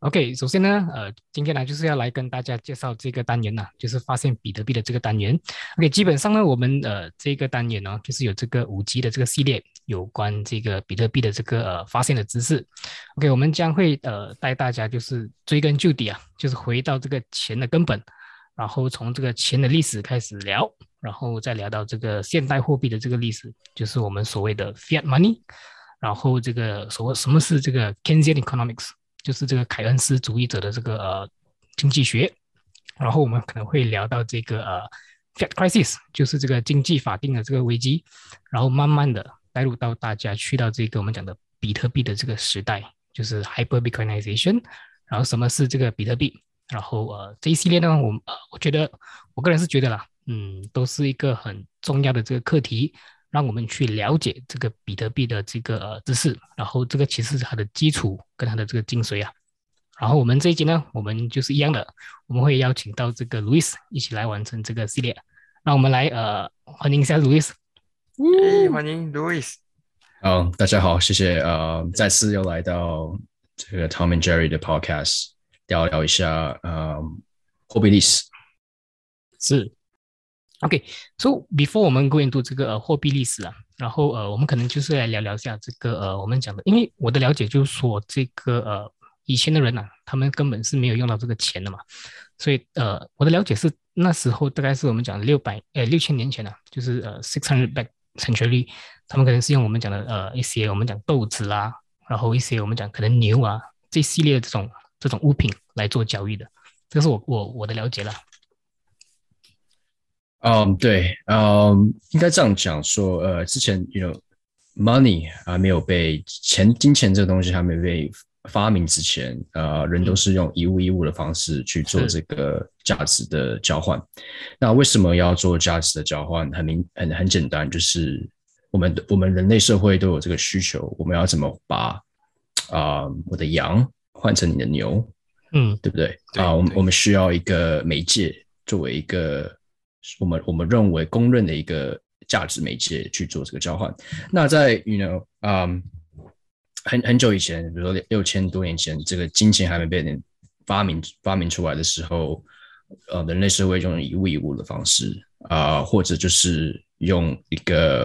OK，首先呢，呃，今天呢就是要来跟大家介绍这个单元呐，就是发现比特币的这个单元。OK，基本上呢，我们呃这个单元呢，就是有这个五集的这个系列，有关这个比特币的这个呃发现的知识。OK，我们将会呃带大家就是追根究底啊，就是回到这个钱的根本，然后从这个钱的历史开始聊，然后再聊到这个现代货币的这个历史，就是我们所谓的 fiat money，然后这个所谓什么是这个 Keynesian economics。就是这个凯恩斯主义者的这个呃经济学，然后我们可能会聊到这个呃 fiat crisis，就是这个经济法定的这个危机，然后慢慢的带入到大家去到这个我们讲的比特币的这个时代，就是 hyper bitcoinization，然后什么是这个比特币，然后呃这一系列呢，我呃我觉得我个人是觉得啦，嗯，都是一个很重要的这个课题。让我们去了解这个比特币的这个呃知识，然后这个其实是它的基础跟它的这个精髓啊。然后我们这一集呢，我们就是一样的，我们会邀请到这个 Louis 一起来完成这个系列。那我们来呃欢迎一下 Louis。欢迎 Louis。好，大家好，谢谢呃，再次又来到这个 Tom and Jerry 的 Podcast，聊聊一下呃货币历史。是。OK，so before 我们 go into 这个呃货币历史啊，然后呃我们可能就是来聊聊一下这个呃我们讲的，因为我的了解就是说这个呃以前的人呐，他们根本是没有用到这个钱的嘛，所以呃我的了解是那时候大概是我们讲六百呃六千年前啊，就是呃 six hundred back century，他们可能是用我们讲的呃一些我们讲豆子啦，然后一些我们讲可能牛啊这系列的这种这种物品来做交易的，这是我我我的了解了。嗯，对，嗯，应该这样讲说，呃，之前，you know，money 还没有被钱、金钱这个东西还没被发明之前，呃，人都是用一物一物的方式去做这个价值的交换。那为什么要做价值的交换？很明，很很简单，就是我们我们人类社会都有这个需求，我们要怎么把啊我的羊换成你的牛？嗯，对不对？啊，我们我们需要一个媒介作为一个。我们我们认为公认的一个价值媒介去做这个交换。那在 you know 啊，很很久以前，比如说六千多年前，这个金钱还没被人发明发明出来的时候，呃，人类社会用一物一物的方式啊，或者就是用一个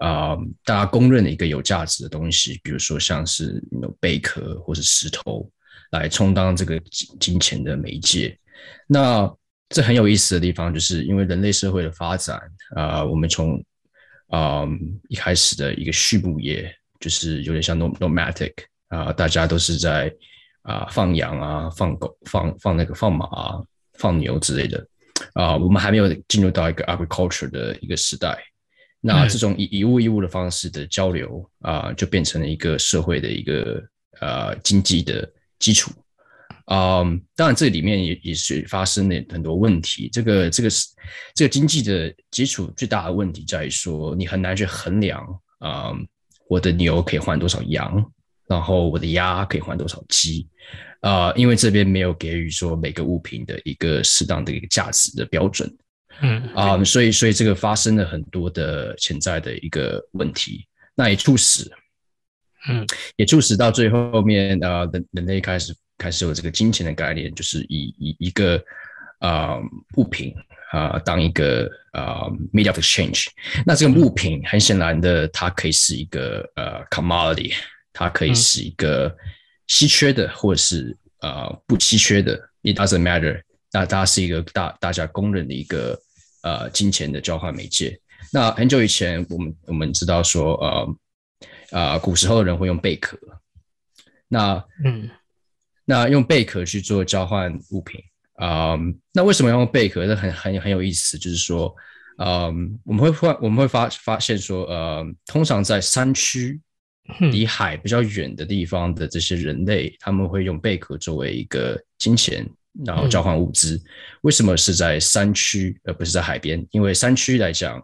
啊大家公认的一个有价值的东西，比如说像是贝壳或是石头，来充当这个金金钱的媒介。那这很有意思的地方，就是因为人类社会的发展啊，我们从啊一开始的一个畜牧业，就是有点像 nomadic 啊，大家都是在啊放羊啊、放狗、放放那个放马、放牛之类的啊，我们还没有进入到一个 agriculture 的一个时代。那这种以以物易物的方式的交流啊，就变成了一个社会的一个呃经济的基础。啊，当然这里面也也是发生了很多问题。这个这个是这个经济的基础最大的问题在于说，你很难去衡量啊，我的牛可以换多少羊，然后我的鸭可以换多少鸡啊，因为这边没有给予说每个物品的一个适当的一个价值的标准。嗯啊，所以所以这个发生了很多的潜在的一个问题，那也促使，嗯，也促使到最后面啊，人人类开始。开始有这个金钱的概念，就是以以一个啊物品啊当一个啊 media of exchange。那这个物品很显然的，它可以是一个呃 commodity，它可以是一个稀缺的，或者是呃不稀缺的，it doesn't matter。那它是一个大大家公认的一个呃金钱的交换媒介。那很久以前，我们我们知道说呃啊古时候的人会用贝壳。那嗯。那用贝壳去做交换物品啊？那为什么要用贝壳？这很很很有意思，就是说，嗯，我们会发我们会发发现说，呃，通常在山区离海比较远的地方的这些人类，他们会用贝壳作为一个金钱然后交换物资。为什么是在山区而不是在海边？因为山区来讲，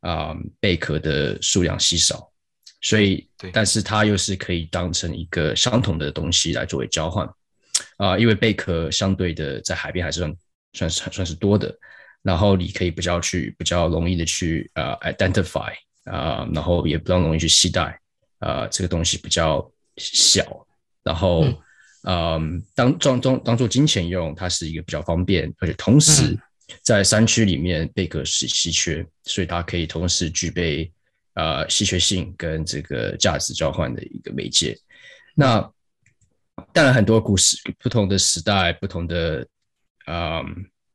啊，贝壳的数量稀少，所以，但是它又是可以当成一个相同的东西来作为交换。啊，因为贝壳相对的在海边还是算算是算是多的，然后你可以比较去比较容易的去呃 identify 啊，然后也比较容易去携带啊，这个东西比较小，然后嗯，当当当当做金钱用，它是一个比较方便，而且同时在山区里面贝壳是稀缺，所以它可以同时具备呃稀缺性跟这个价值交换的一个媒介。那当然，很多故事，不同的时代，不同的啊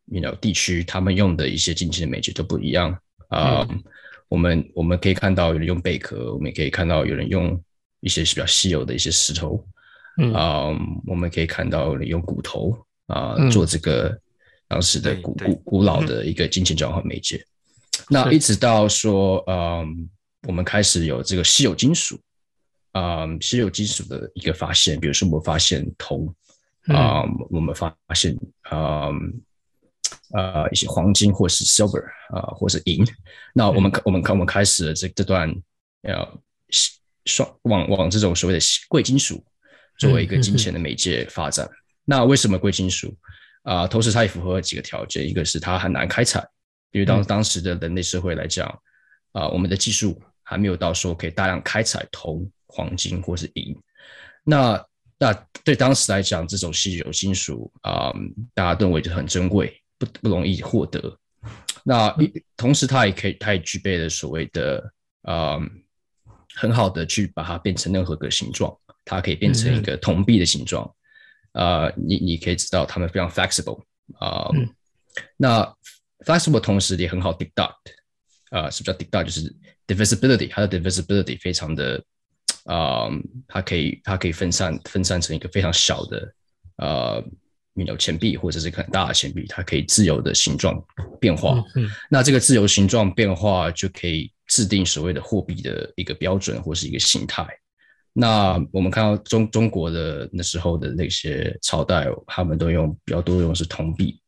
，you know 地区，他们用的一些金钱的媒介都不一样啊。我们我们可以看到有人用贝壳，我们也可以看到有人用一些比较稀有的一些石头，啊，我们可以看到用骨头啊做这个当时的古古古老的一个金钱交换媒介。那一直到说，嗯，我们开始有这个稀有金属。啊，稀有金属的一个发现，比如说我们发现铜，啊，我们发现啊，呃，一些黄金或是 silver 啊，或是银。那我们我们我们开始了这这段要双往往这种所谓的贵金属作为一个金钱的媒介发展。那为什么贵金属啊？同时它也符合几个条件，一个是它很难开采，因为当当时的人类社会来讲，啊，我们的技术还没有到说可以大量开采铜。黄金或是银，那那对当时来讲，这种稀有金属啊，大家认为就很珍贵，不不容易获得。那同时，它也可以，它也具备了所谓的啊，很好的去把它变成任何个形状，它可以变成一个铜币的形状。啊，你你可以知道，它们非常 flexible 啊。那 flexible 同时也很好 deduct 啊，什么叫 deduct？就是 divisibility，它的 divisibility 非常的。啊，它可以，它可以分散，分散成一个非常小的，呃，有钱币或者是很大的钱币，它可以自由的形状变化。嗯，那这个自由形状变化就可以制定所谓的货币的一个标准或是一个形态。那我们看到中中国的那时候的那些朝代，他们都用比较多用是铜币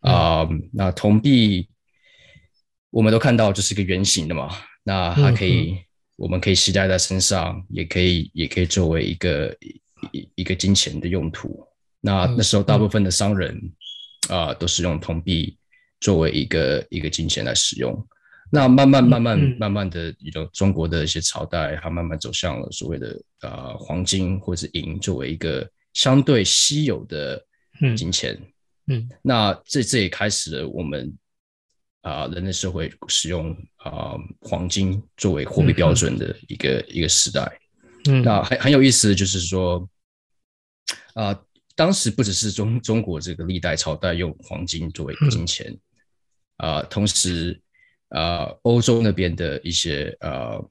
啊。那铜币我们都看到就是一个圆形的嘛，那它可以。我们可以携带在身上，也可以，也可以作为一个一一个金钱的用途。那那时候，大部分的商人啊，都是用铜币作为一个一个金钱来使用。那慢慢慢慢慢慢的，一种中国的一些朝代，它慢慢走向了所谓的呃黄金或者是银作为一个相对稀有的金钱。嗯，那这这也开始了我们。啊，人类社会使用啊黄金作为货币标准的一个一个时代，嗯，那很很有意思的就是说，啊，当时不只是中中国这个历代朝代用黄金作为金钱，啊，同时啊，欧洲那边的一些呃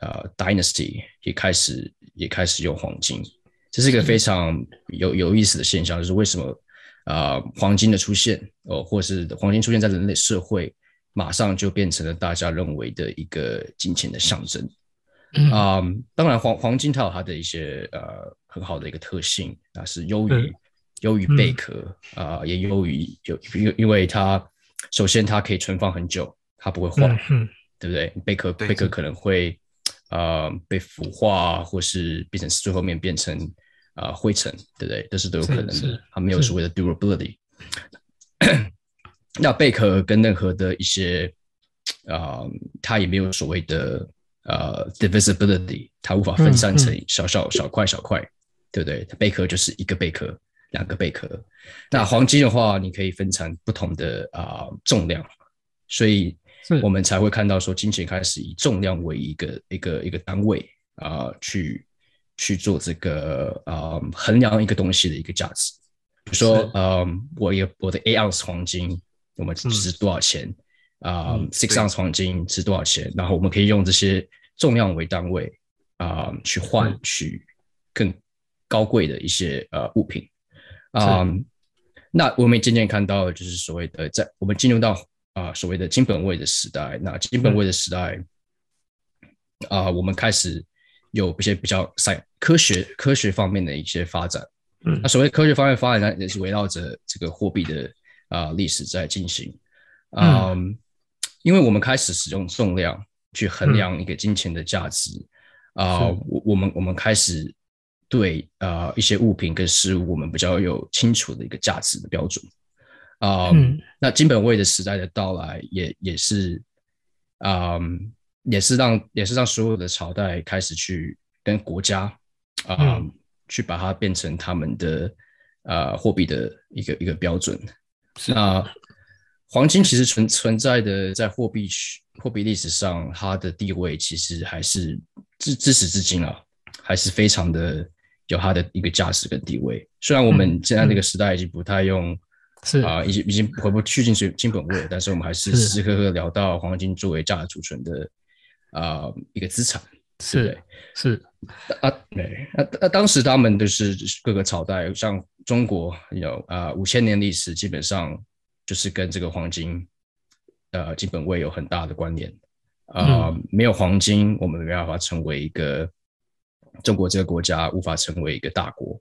呃 dynasty 也开始也开始用黄金，这是一个非常有有意思的现象，就是为什么？啊，黄金的出现，哦，或是黄金出现在人类社会，马上就变成了大家认为的一个金钱的象征。啊，当然黄黄金它有它的一些呃很好的一个特性，那，是优于优于贝壳啊，也优于有因因为它首先它可以存放很久，它不会坏，对不对？贝壳贝壳可能会呃被腐化，或是变成最后面变成。啊，灰尘，对不对？这是都有可能的。它没有所谓的 durability。那贝壳跟任何的一些啊，它也没有所谓的呃 divisibility，它无法分散成小小小块小块，对不对？贝壳就是一个贝壳，两个贝壳。那黄金的话，你可以分成不同的啊重量，所以我们才会看到说，金钱开始以重量为一个一个一个单位啊去。去做这个呃衡量一个东西的一个价值，比如说呃我有我的 A ounce 黄金，我们值多少钱啊？Six ounce 黄金值多少钱？然后我们可以用这些重量为单位啊去换取更高贵的一些呃物品啊。那我们也渐渐看到就是所谓的在我们进入到啊所谓的金本位的时代，那金本位的时代啊，我们开始。有一些比较赛科学科学方面的一些发展嗯。那所谓科学方面发展呢，也是围绕着这个货币的啊、历史在进行。嗯，因为我们开始使用重量去衡量一个金钱的价值啊、是。我我们我们开始对啊、一些物品跟事物，我们比较有清楚的一个价值的标准。啊、嗯。那金本位的时代的到来也，也是啊、也是让也是让所有的朝代开始去跟国家啊、嗯去把它变成他们的呃货币的一个一个标准。那黄金其实存存在的在货币区货币历史上，它的地位其实还是至至始至今啊，还是非常的有它的一个价值跟地位。虽然我们现在这个时代已经不太用是啊、已经已经回不去金水金本位了，但是我们还是是时时刻刻聊到黄金作为价值储存的啊、一个资产。对是是，啊，对，那那当时他们就是各个朝代，像中国有啊五千年历史，基本上就是跟这个黄金呃基本位有很大的关联。啊、嗯。没有黄金，我们没办法成为一个中国这个国家，无法成为一个大国，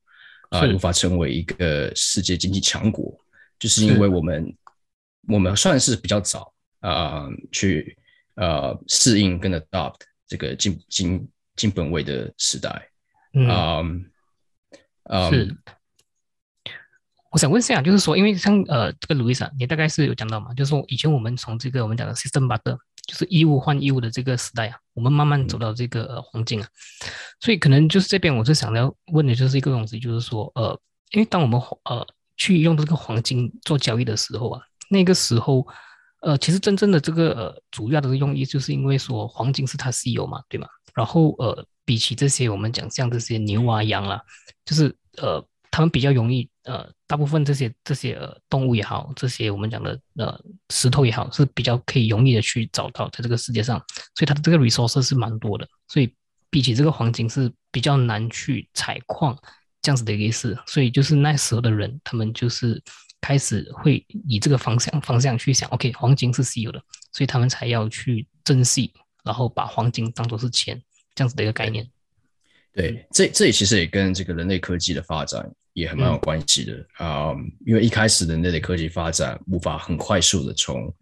啊、是。无法成为一个世界经济强国，就是因为我们我们算是比较早啊、去呃适应跟 adopt 这个金金金本位的时代。嗯。嗯嗯，是，我想问一下，就是说，因为像呃这个 Louisa，你大概是有讲到嘛，就是说以前我们从这个我们讲的 system barter，就是义务换义务的这个时代啊，我们慢慢走到这个呃黄金啊，所以可能就是这边我是想要问的就是一个东西，就是说呃，因为当我们呃去用这个黄金做交易的时候啊，那个时候呃其实真正的这个呃主要的用意就是因为说黄金是它稀有嘛，对吗？然后呃比起这些我们讲像这些牛啊羊啊，就是呃，他们比较容易呃，大部分这些这些呃动物也好，这些我们讲的呃石头也好，是比较可以容易的去找到在这个世界上，所以它的这个 resource 是蛮多的，所以比起这个黄金是比较难去采矿这样子的一个意思，所以就是那时候的人，他们就是开始会以这个方向方向去想，OK，黄金是稀有的，所以他们才要去珍惜，然后把黄金当做是钱这样子的一个概念。对，这这也其实也跟这个人类科技的发展也很蛮有关系的。啊、因为一开始人类的科技发展无法很快速的从，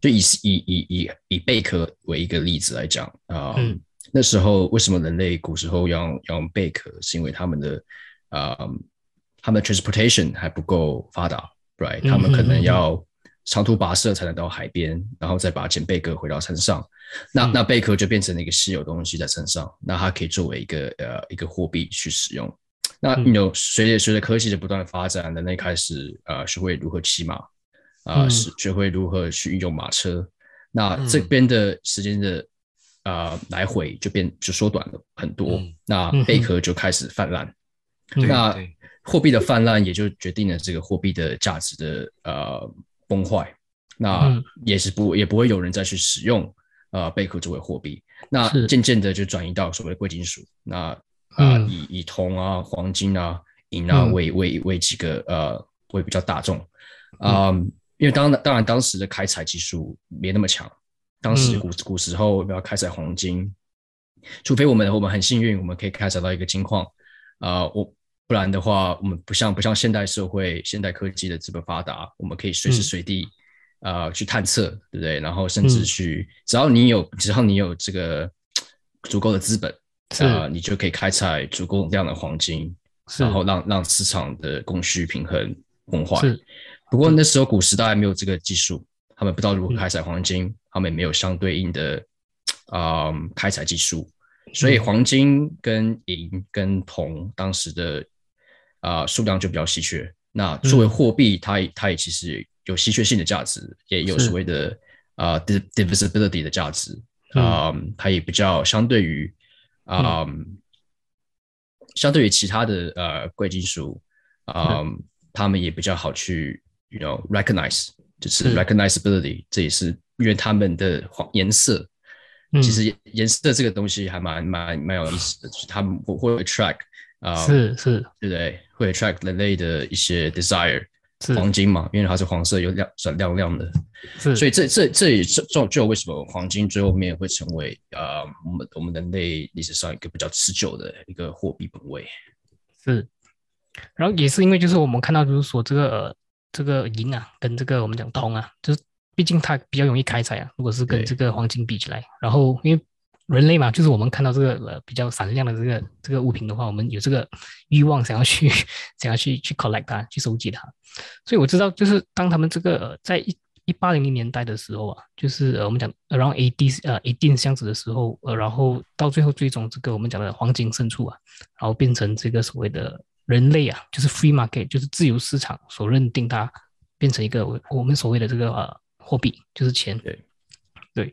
就以以以以以贝壳为一个例子来讲啊、嗯那时候为什么人类古时候要要用贝壳，是因为他们的啊、他们的 transportation 还不够发达，right？嗯他们可能要长途跋涉才能到海边，然后再把捡贝壳回到山上。那嗯那贝壳就变成了一个稀有东西在身上，那它可以作为一个呃一个货币去使用。那嗯有随着随着科技的不断发展，人类开始呃学会如何骑马，啊、嗯是学会如何去运用马车。那这嗯边的时间的呃来回就变就缩短了很多，嗯那贝壳就开始泛滥。嗯那对货币的泛滥也就决定了这个货币的价值的呃崩坏。那嗯也是不也不会有人再去使用呃贝壳作为货币。那渐渐的就转移到所谓的贵金属。那啊、嗯以以铜啊、黄金啊、银啊嗯为为为几个呃为比较大众。啊、因为当当然当时的开采技术没那么强，当时嗯古古时候要开采黄金，除非我们我们很幸运，我们可以开采到一个金矿，啊、我不然的话，我们不像不像现代社会、现代科技的这么发达，我们可以随时嗯。随地啊、呃去探测，对不对？然后甚至嗯。去，只要你有只要你有这个足够的资本，是。啊、你就可以开采足够量的黄金，然后让让市场的供需平衡崩坏。不过那时候古时代没有这个技术，他们不知道如何嗯。开采黄金，他们也没有相对应的啊、嗯开采技术，所以嗯。黄金跟银跟铜当时的啊、数量就比较稀缺。那作为嗯货币，它也它也其实有稀缺性的价值，也有所谓的啊、div divisibility 的价值嗯。啊、它也比较相对于啊、相对于其他的呃贵金属啊、他们也比较好去 you know recognize，就是是。recognizability，这也是因为他们的黄颜色，嗯。其实颜颜色这个东西还蛮蛮蛮有意思的，就是他们会会 attract 啊、是是。对不对？会 attract 人类的一些 desire，是。黄金嘛，因为它是黄色又亮闪亮亮的，是，所以这这这也是就就为什么黄金最后面会成为呃我们我们人类历史上一个比较持久的一个货币本位。是。然后也是因为就是我们看到就是说这个呃这个银啊跟这个我们讲铜啊，就是毕竟它比较容易开采啊，如果是跟这个黄金比起来，然后因为人类嘛，就是我们看到这个呃比较闪亮的这个这个物品的话，我们有这个欲望想要去 想要去去 collect 它，去收集它。所以我知道，就是当他们这个、呃、在一一八零零年代的时候啊，就是呃我们讲 around eighty 呃 eighteen 这样子的时候，呃然后到最后最终这个我们讲的黄金深处啊，然后变成这个所谓的人类啊，就是 free market，就是自由市场所认定它变成一个我我们所谓的这个呃货币，就是钱。对对。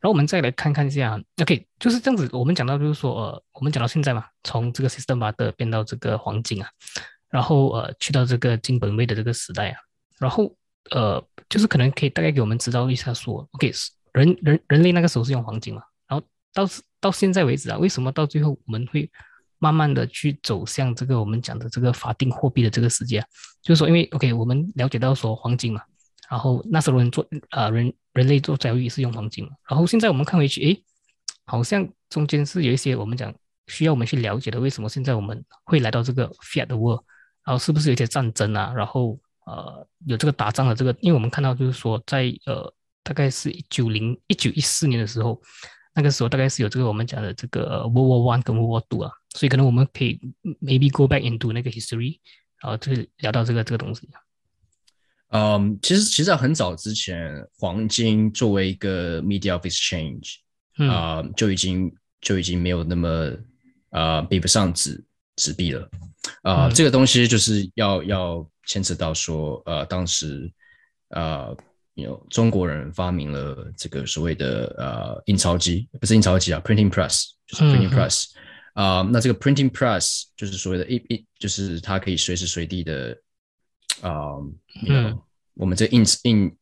然后我们再来看看一下，OK，就是这样子。我们讲到就是说，呃，我们讲到现在嘛，从这个 system 的变到这个黄金啊，然后呃，去到这个金本位的这个时代啊，然后呃，就是可能可以大概给我们知道一下说，OK，人人人类那个时候是用黄金嘛，然后到到现在为止啊，为什么到最后我们会慢慢的去走向这个我们讲的这个法定货币的这个世界啊？就是说，因为 OK，我们了解到说黄金嘛。然后那时候人做啊人人类做交易是用黄金嘛，然后现在我们看回去，诶，好像中间是有一些我们讲需要我们去了解的，为什么现在我们会来到这个 fiat 的 world，然后是不是有一些战争啊，然后呃有这个打仗的这个，因为我们看到就是说在呃大概是一九零一九一四年的时候，那个时候大概是有这个我们讲的这个 World War One 跟 World War Two 啊，所以可能我们可以 maybe go back into 那个 history，然后就是聊到这个这个东西。嗯，其实其实在很早之前，黄金作为一个 media of exchange，啊、嗯就已经就已经没有那么啊比不上纸纸币了。啊、嗯这个东西就是要要牵扯到说，呃，当时呃，有中国人发明了这个所谓的呃印钞机，不是印钞机啊，printing press，就是 printing press。啊、那这个 printing press 就是所谓的一一，就是它可以随时随地的，啊、嗯我们这印印，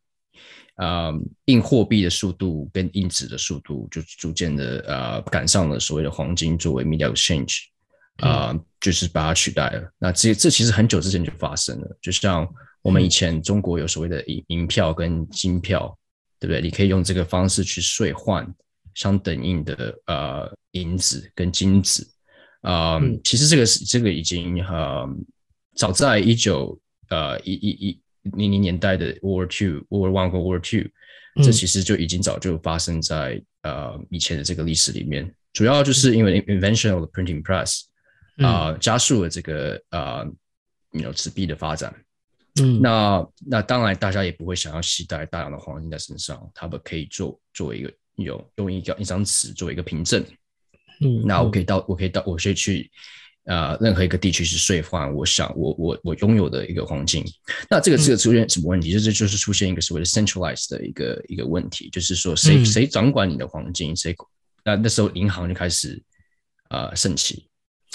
啊、印货币的速度跟印纸的速度就逐渐的呃赶上了所谓的黄金作为 media exchange，啊、就是把它取代了。那这这其实很久之前就发生了，就像我们以前中国有所谓的银银票跟金票，对不对？你可以用这个方式去兑换相等应的呃银子跟金子。啊、嗯其实这个是这个已经呃早在一九呃一一一零零年代的 World Two、World One 和 World Two，这嗯其实就已经早就发生在呃以前的这个历史里面。主要就是因为 invention of the printing press 啊、加速了这个呃 you know 纸币的发展。嗯那那当然，大家也不会想要携带大量的黄金在身上，他们可以做作为一个有用一个一张纸作为一个凭证。嗯那我可以到，我可以到，我可以去呃任何一个地区去兑换我想我我我拥有的一个黄金。那这个这个出现什么问题？就是就是出现一个所谓的 centralized 的一个一个问题，就是说谁、嗯谁掌管你的黄金，谁那那时候银行就开始呃盛起。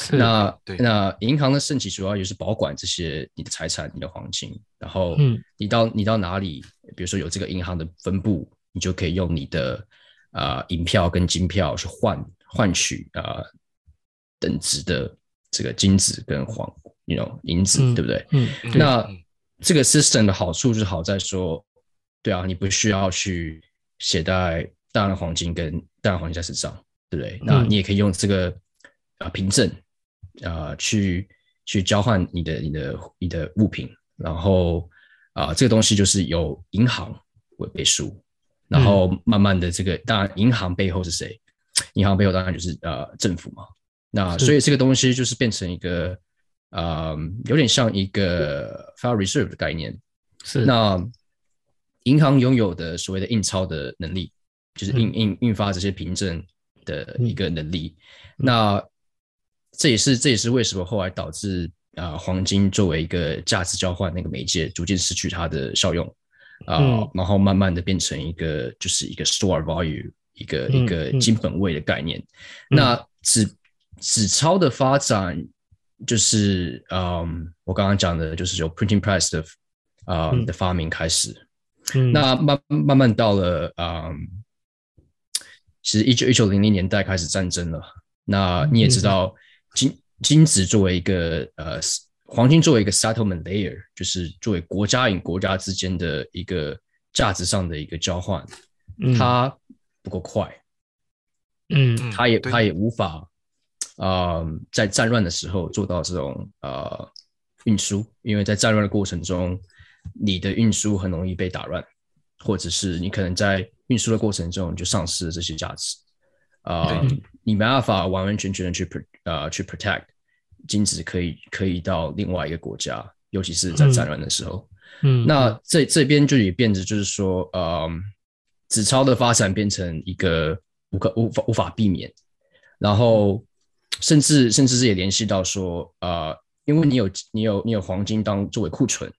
那对那银行的盛起主要也是保管这些你的财产、你的黄金，然后嗯你到你到哪里，比如说有这个银行的分部，你就可以用你的啊银票跟金票去换换取啊、等值的这个金子跟黄，you know 银子，嗯对不对？嗯对那嗯这个 system 的好处就是好在说，对啊，你不需要去携带大量的黄金跟大量黄金在身上，对不对？那你也可以用这个啊凭证啊去去交换你的你的你的物品，然后啊这个东西就是由银行为背书，然后慢慢的这个当然银行背后是谁？银行背后当然就是呃政府嘛。那所以这个东西就是变成一个呃有点像一个 Federal Reserve 的概念。是。那银行拥有的所谓的印钞的能力，就是印印印发这些凭证的一个能力。那这也是这也是为什么后来导致啊、呃黄金作为一个价值交换那个媒介逐渐失去它的效用。啊、嗯。然后慢慢的变成一个就是一个 store value 一个、嗯一个嗯。金本位的概念。嗯。那纸纸钞的发展就是嗯，我刚刚讲的就是由 printing press 的啊、嗯。的发明开始。嗯。那慢慢慢到了嗯，其实一九一九零零年代开始战争了。那你也知道金金子作为一个呃黄金作为一个 settlement layer，就是作为国家与国家之间的一个价值上的一个交换，嗯。它不够快，嗯。它也它也无法啊，在战乱的时候做到这种呃运输，因为在战乱的过程中，你的运输很容易被打乱，或者是你可能在运输的过程中就丧失了这些价值，啊，你没办法完完全全的去呃去 protect 金子可以可以到另外一个国家，尤其是在战乱的时候，嗯，那这这边就也变得就是说，呃，纸钞的发展变成一个无可无法无法避免，然后甚至甚至是也联系到说，呃，因为你有你有你有黄金当作为库存，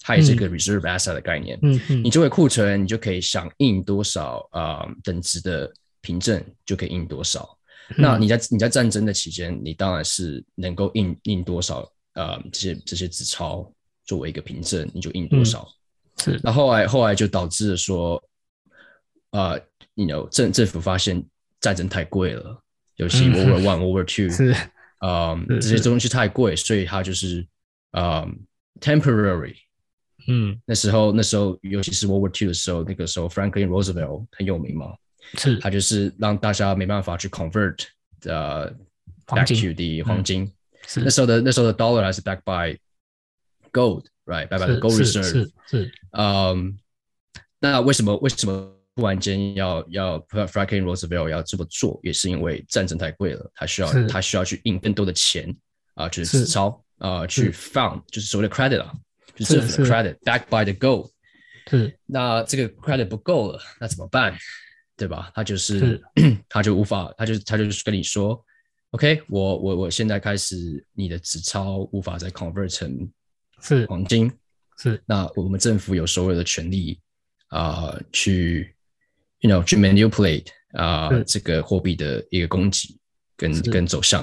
它也是一个 reserve asset 的概念，嗯嗯。你作为库存，你就可以想印多少啊、呃等值的凭证就可以印多少。那你在你在战争的期间，你当然是能够印印多少呃这些这些纸钞作为一个凭证，你就印多少。是。那后来后来就导致了说，呃，你 know 政政府发现战争太贵了，尤其嗯 World War One、World War Two，是嗯，是这些东西太贵，所以它就是嗯 temporary。嗯那时候那时候尤其是 World War Two 的时候，那个时候 Franklin Roosevelt 很有名嘛，是他就是让大家没办法去 convert 呃黄 back 金 to the 黄金。是那时候的那时候的 dollar 还是 backed by gold，right？backed by the gold reserve。是是嗯，那为什么为什么突然间要要 Franklin Roosevelt 要这么做？也是因为战争太贵了，他需要他需要去印更多的钱啊、就是是纸钞啊、去 found 就是所谓的 credit 啊，就是是政府的 credit backed by the gold。是那这个 credit 不够了，那怎么办？对吧？他就是是 他就无法，他就他就是跟你说，OK，我我我现在开始，你的纸钞无法再 convert 成是黄金，是那我们政府有所有的权利啊、去，you know，去 manipulate 啊、是。这个货币的一个供给跟跟走向。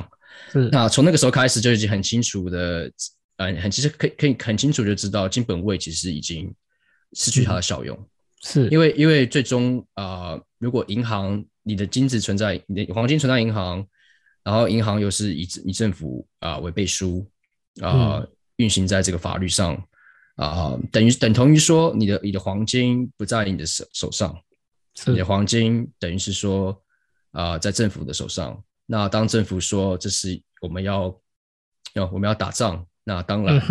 是。那从那个时候开始就已经很清楚的，呃，很其实可以可以很清楚就知道金本位其实已经失去它的效用。是。因为因为最终啊、呃如果银行你的金子存在你的黄金存在银行，然后银行又是以以政府啊、为背书啊、嗯。运行在这个法律上啊、等于等同于说你的你的黄金不在你的手手上，你的黄金等于是说啊、在政府的手上。那当政府说这是我们要要我们要打仗，那当然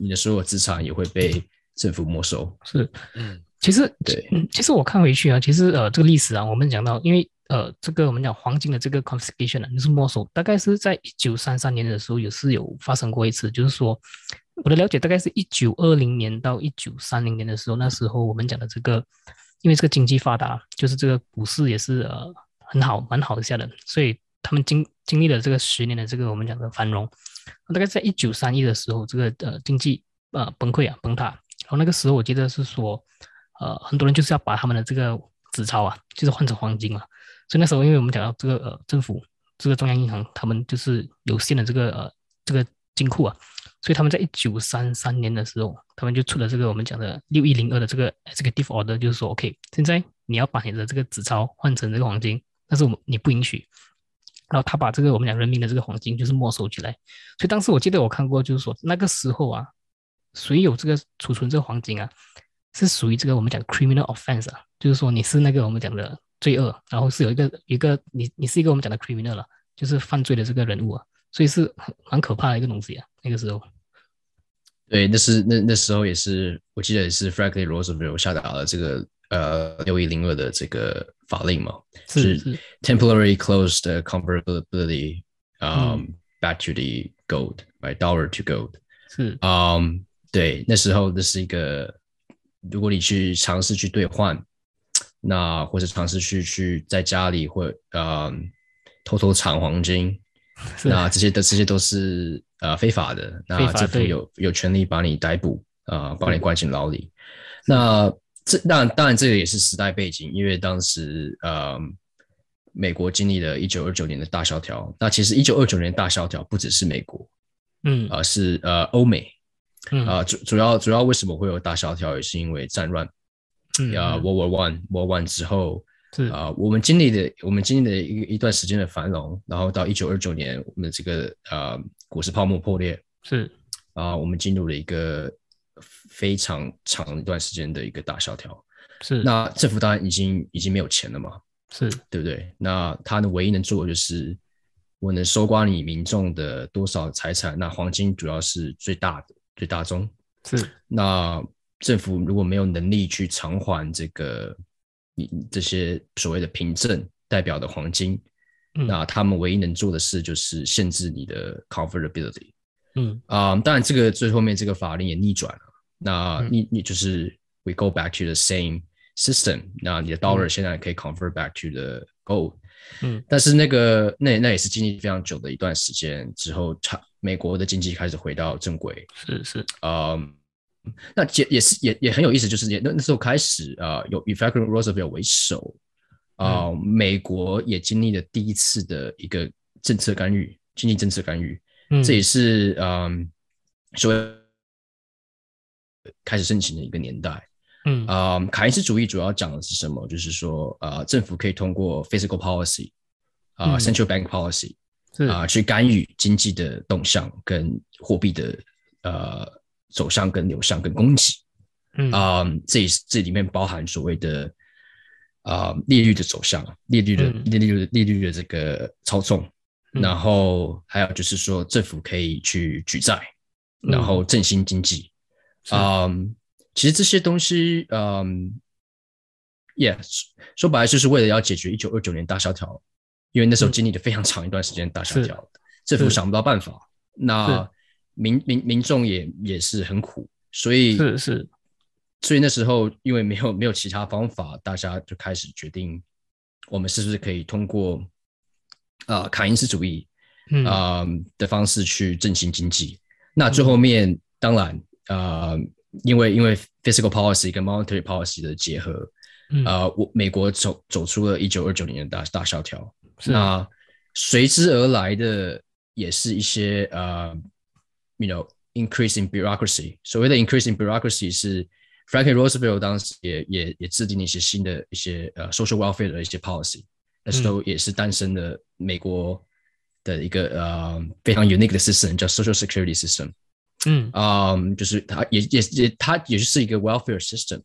你的所有资产也会被政府没收。是。嗯。其实，对。嗯，其实我看回去啊，其实呃，这个历史啊，我们讲到，因为呃，这个我们讲黄金的这个 confiscation 啊，就是没收，大概是在一九三三年的时候，也是有发生过一次，就是说，我的了解大概是一九二零年到一九三零年的时候，那时候我们讲的这个，因为这个经济发达，就是这个股市也是呃很好，蛮好的下的，所以他们经经历了这个十年的这个我们讲的繁荣，大概在一九三一的时候，这个呃经济呃崩溃啊崩塌，然后那个时候我记得是说。呃，很多人就是要把他们的这个纸钞啊，就是换成黄金啊。所以那时候，因为我们讲到这个呃政府这个中央银行，他们就是有限的这个呃这个金库啊，所以他们在一九三三年的时候，他们就出了这个我们讲的六一零二的这个 executive order，就是说 OK，现在你要把你的这个纸钞换成这个黄金，但是我们你不允许。然后他把这个我们讲人民的这个黄金就是没收起来，所以当时我记得我看过，就是说那个时候啊，谁有这个储存这个黄金啊，是属于这个我们讲 criminal offense 啊，就是说你是那个我们讲的罪恶，然后是有一个一个你你是一个我们讲的 criminal 了，就是犯罪的这个人物啊，所以是很蛮可怕的一个东西啊，那个时候对，那是那那时候也是，我记得也是 Franklin Roosevelt 下达了这个呃六一零二的这个法令嘛，是是 temporary closed convertibility um、嗯 back to the gold by dollar to gold。是嗯，对，那时候这是一个，如果你去尝试去兑换，那或者尝试去去在家里或嗯偷偷藏黄金，是那这些的这些都是呃非法的，那政府有有权利把你逮捕啊、呃把你关进牢里。那这当然当然这个也是时代背景，因为当时呃美国经历了一九二九年的大萧条，那其实一九二九年大萧条不只是美国，嗯。而、是呃欧美。嗯。啊、主主要主要为什么会有大萧条，也是因为战乱。嗯啊、嗯。World War One World War One 之后。是啊、我们经历的我们经历的一一段时间的繁荣，然后到一九二九年，我们的这个呃股市泡沫破裂是啊、我们进入了一个非常长一段时间的一个大萧条。是那政府当然已经已经没有钱了嘛，是对不对？那他呢唯一能做的就是我能收刮你民众的多少财产？那黄金主要是最大的、最大宗。是，那政府如果没有能力去偿还这个你这些所谓的凭证代表的黄金，嗯那他们唯一能做的事就是限制你的 convertibility。嗯啊、当然这个最后面这个法令也逆转了。那嗯你你就是 we go back to the same system。那你的 dollar 嗯现在可以 convert back to the gold。嗯但是那个那那也是经历非常久的一段时间之后，差美国的经济开始回到正轨。是是，嗯，那也也是也也很有意思，就是也那那时候开始啊、呃有以 Franklin Roosevelt 为首啊、呃美国也经历了第一次的一个政策干预，经济政策干预，嗯这也是嗯所谓开始盛行的一个年代。嗯啊、凯恩斯主义主要讲的是什么？就是说，呃，政府可以通过 physical policy 啊、嗯 central bank policy 是啊、去干预经济的动向跟货币的呃走向跟流向跟供给嗯。啊、这这里面包含所谓的啊、利率的走向，利率的嗯。利率的利率的这个操纵，嗯。然后还有就是说政府可以去举债，嗯然后振兴经济。啊嗯，其实这些东西，嗯，yes，说白了就是为了要解决一九二九年大萧条，因为那时候嗯。经历了非常长一段时间大萧是条，政府想不到办法，那民民民众也也是很苦，所以是是所以那时候因为没有没有其他方法，大家就开始决定，我们是不是可以通过啊、凯恩斯主义嗯啊、的方式去振兴经济。那最后面、当然呃，因为因为 physical policy 跟 monetary policy 的结合，嗯呃，我美国走走出了一九二九年的大大萧条。那随之而来的也是一些呃，you know increase in bureaucracy。所谓的 increase in bureaucracy 是 Franklin Roosevelt 当时也也也制定了一些新的一些呃 social welfare 的一些 policy，那时候也是诞生了美国的一个呃非常 unique 的 system 叫 social security system。嗯嗯，就是它也也也它也是一个 welfare system。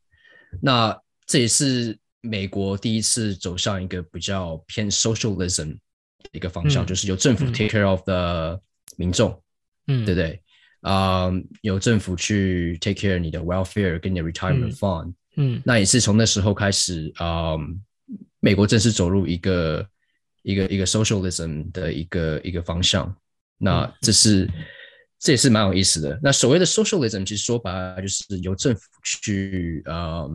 那这也是美国第一次走向一个比较偏 socialism 的一个方向，嗯就是由政府嗯 take care of the 民众，嗯对不对？啊、由政府去 take care 你的 welfare 跟你的 retirement 嗯 fund，、嗯那也是从那时候开始，啊、美国正式走入一个一个一个 socialism 的一个一个方向。那嗯这是这也是蛮有意思的。那所谓的 socialism，其实说白了就是由政府去呃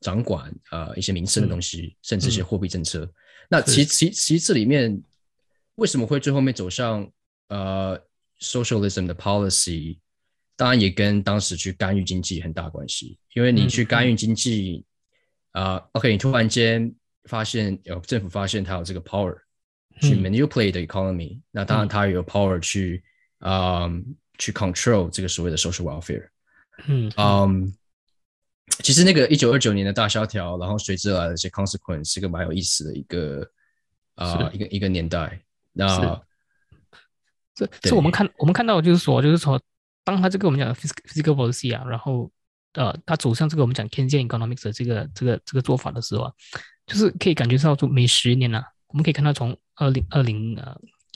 掌管呃一些民生的东西，甚至一些货币政策。那其其其实这里面为什么会最后面走向呃 socialism 的 policy？当然也跟当时去干预经济很大关系，因为你去干预经济，啊、o k 你突然间发现有政府发现它有这个 power 去嗯 manipulate the economy，、那当然它也有 power 去啊、去 control 这个所谓的 social welfare。嗯嗯，其实那个一九二九年的大萧条，然后随之而来的一些 consequence 是个蛮有意思的一个啊、是一个一个年代。那这对这我们看我们看到就是说，就是说，当他这个我们讲的 physical physical policy 啊，然后呃，他走向这个我们讲 Keynesian economics 的这个这个这个做法的时候啊，就是可以感觉到，就每十年啊，我们可以看到从二零二零呃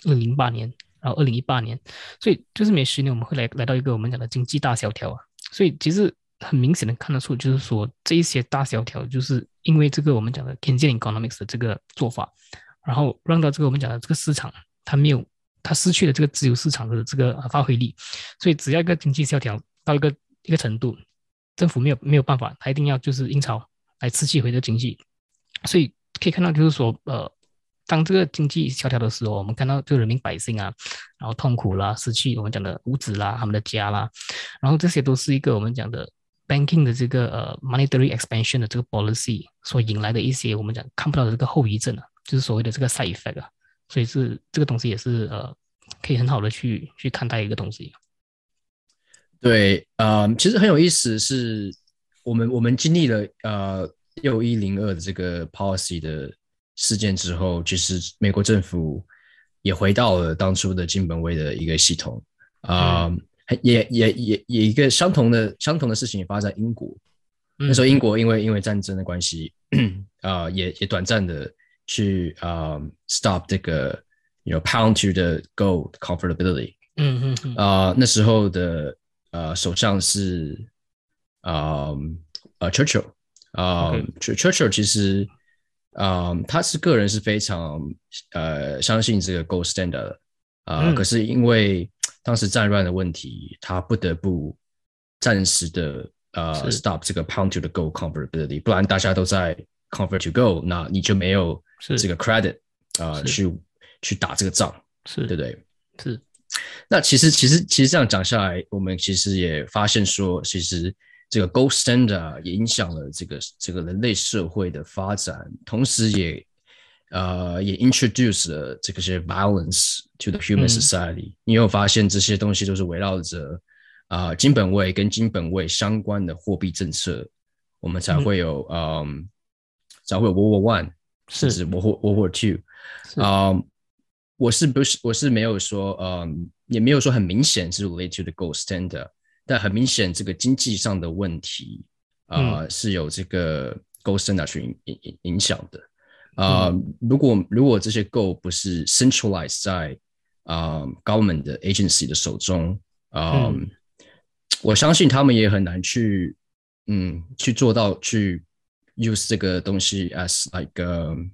二零零八年，然后二零一八年，所以就是每十年我们会来来到一个我们讲的经济大萧条啊，所以其实很明显的看得出，就是说这一些大萧条，就是因为这个我们讲的 Keynesian economics 的这个做法，然后让到这个我们讲的这个市场它没有。它失去了这个自由市场的这个发挥力，所以只要一个经济萧条到一个一个程度，政府没有没有办法，它一定要就是印钞来刺激回这经济，所以可以看到就是说，呃，当这个经济萧条的时候，我们看到就人民百姓啊，然后痛苦啦，失去我们讲的屋子啦，他们的家啦，然后这些都是一个我们讲的 banking 的这个呃 monetary expansion 的这个 policy 所引来的一些我们讲看不到的这个后遗症啊，就是所谓的这个 side effect 啊。所以是这个东西也是呃，可以很好的去去看待一个东西。对，呃，其实很有意思，是我们我们经历了呃六一零二的这个 policy 的事件之后，其实美国政府也回到了当初的金本位的一个系统啊、呃也也也也一个相同的相同的事情也发生在英国。那时候英国因为因为战争的关系，啊、也也短暂的去啊、stop 这个，you know pound to the gold comfortability。嗯啊、那时候的呃首相是啊呃 Churchill 啊、OK Ch- Churchill 其实啊、他是个人是非常呃相信这个 gold standard 的啊、嗯可是因为当时战乱的问题，他不得不暂时的呃 stop 这个 pound to the gold convertibility，不然大家都在 convert to gold，那你就没有这个 credit 啊、是。去去打这个仗，是，对不对？是，那其实其实其实这样讲下来，我们其实也发现说，其实这个 gold standard 也影响了这个这个人类社会的发展，同时也呃也 introduce 了这个些 violence to the human 嗯。society、你有发现这些东西都是围绕着啊、金本位跟金本位相关的货币政策，我们才嗯。会有嗯才会有 World War One，甚至 World World War Two。是啊、我是不是我是没有说，嗯，也没有说很明显是 relate to the gold standard，但很明显这个经济上的问题啊、是有这个 gold standard 去影影影影响的。啊、如果如果这些 gold 不是 centralized 在啊、government 的 agency 的手中，啊、嗯我相信他们也很难去，嗯，去做到去 use 这个东西 as like、um,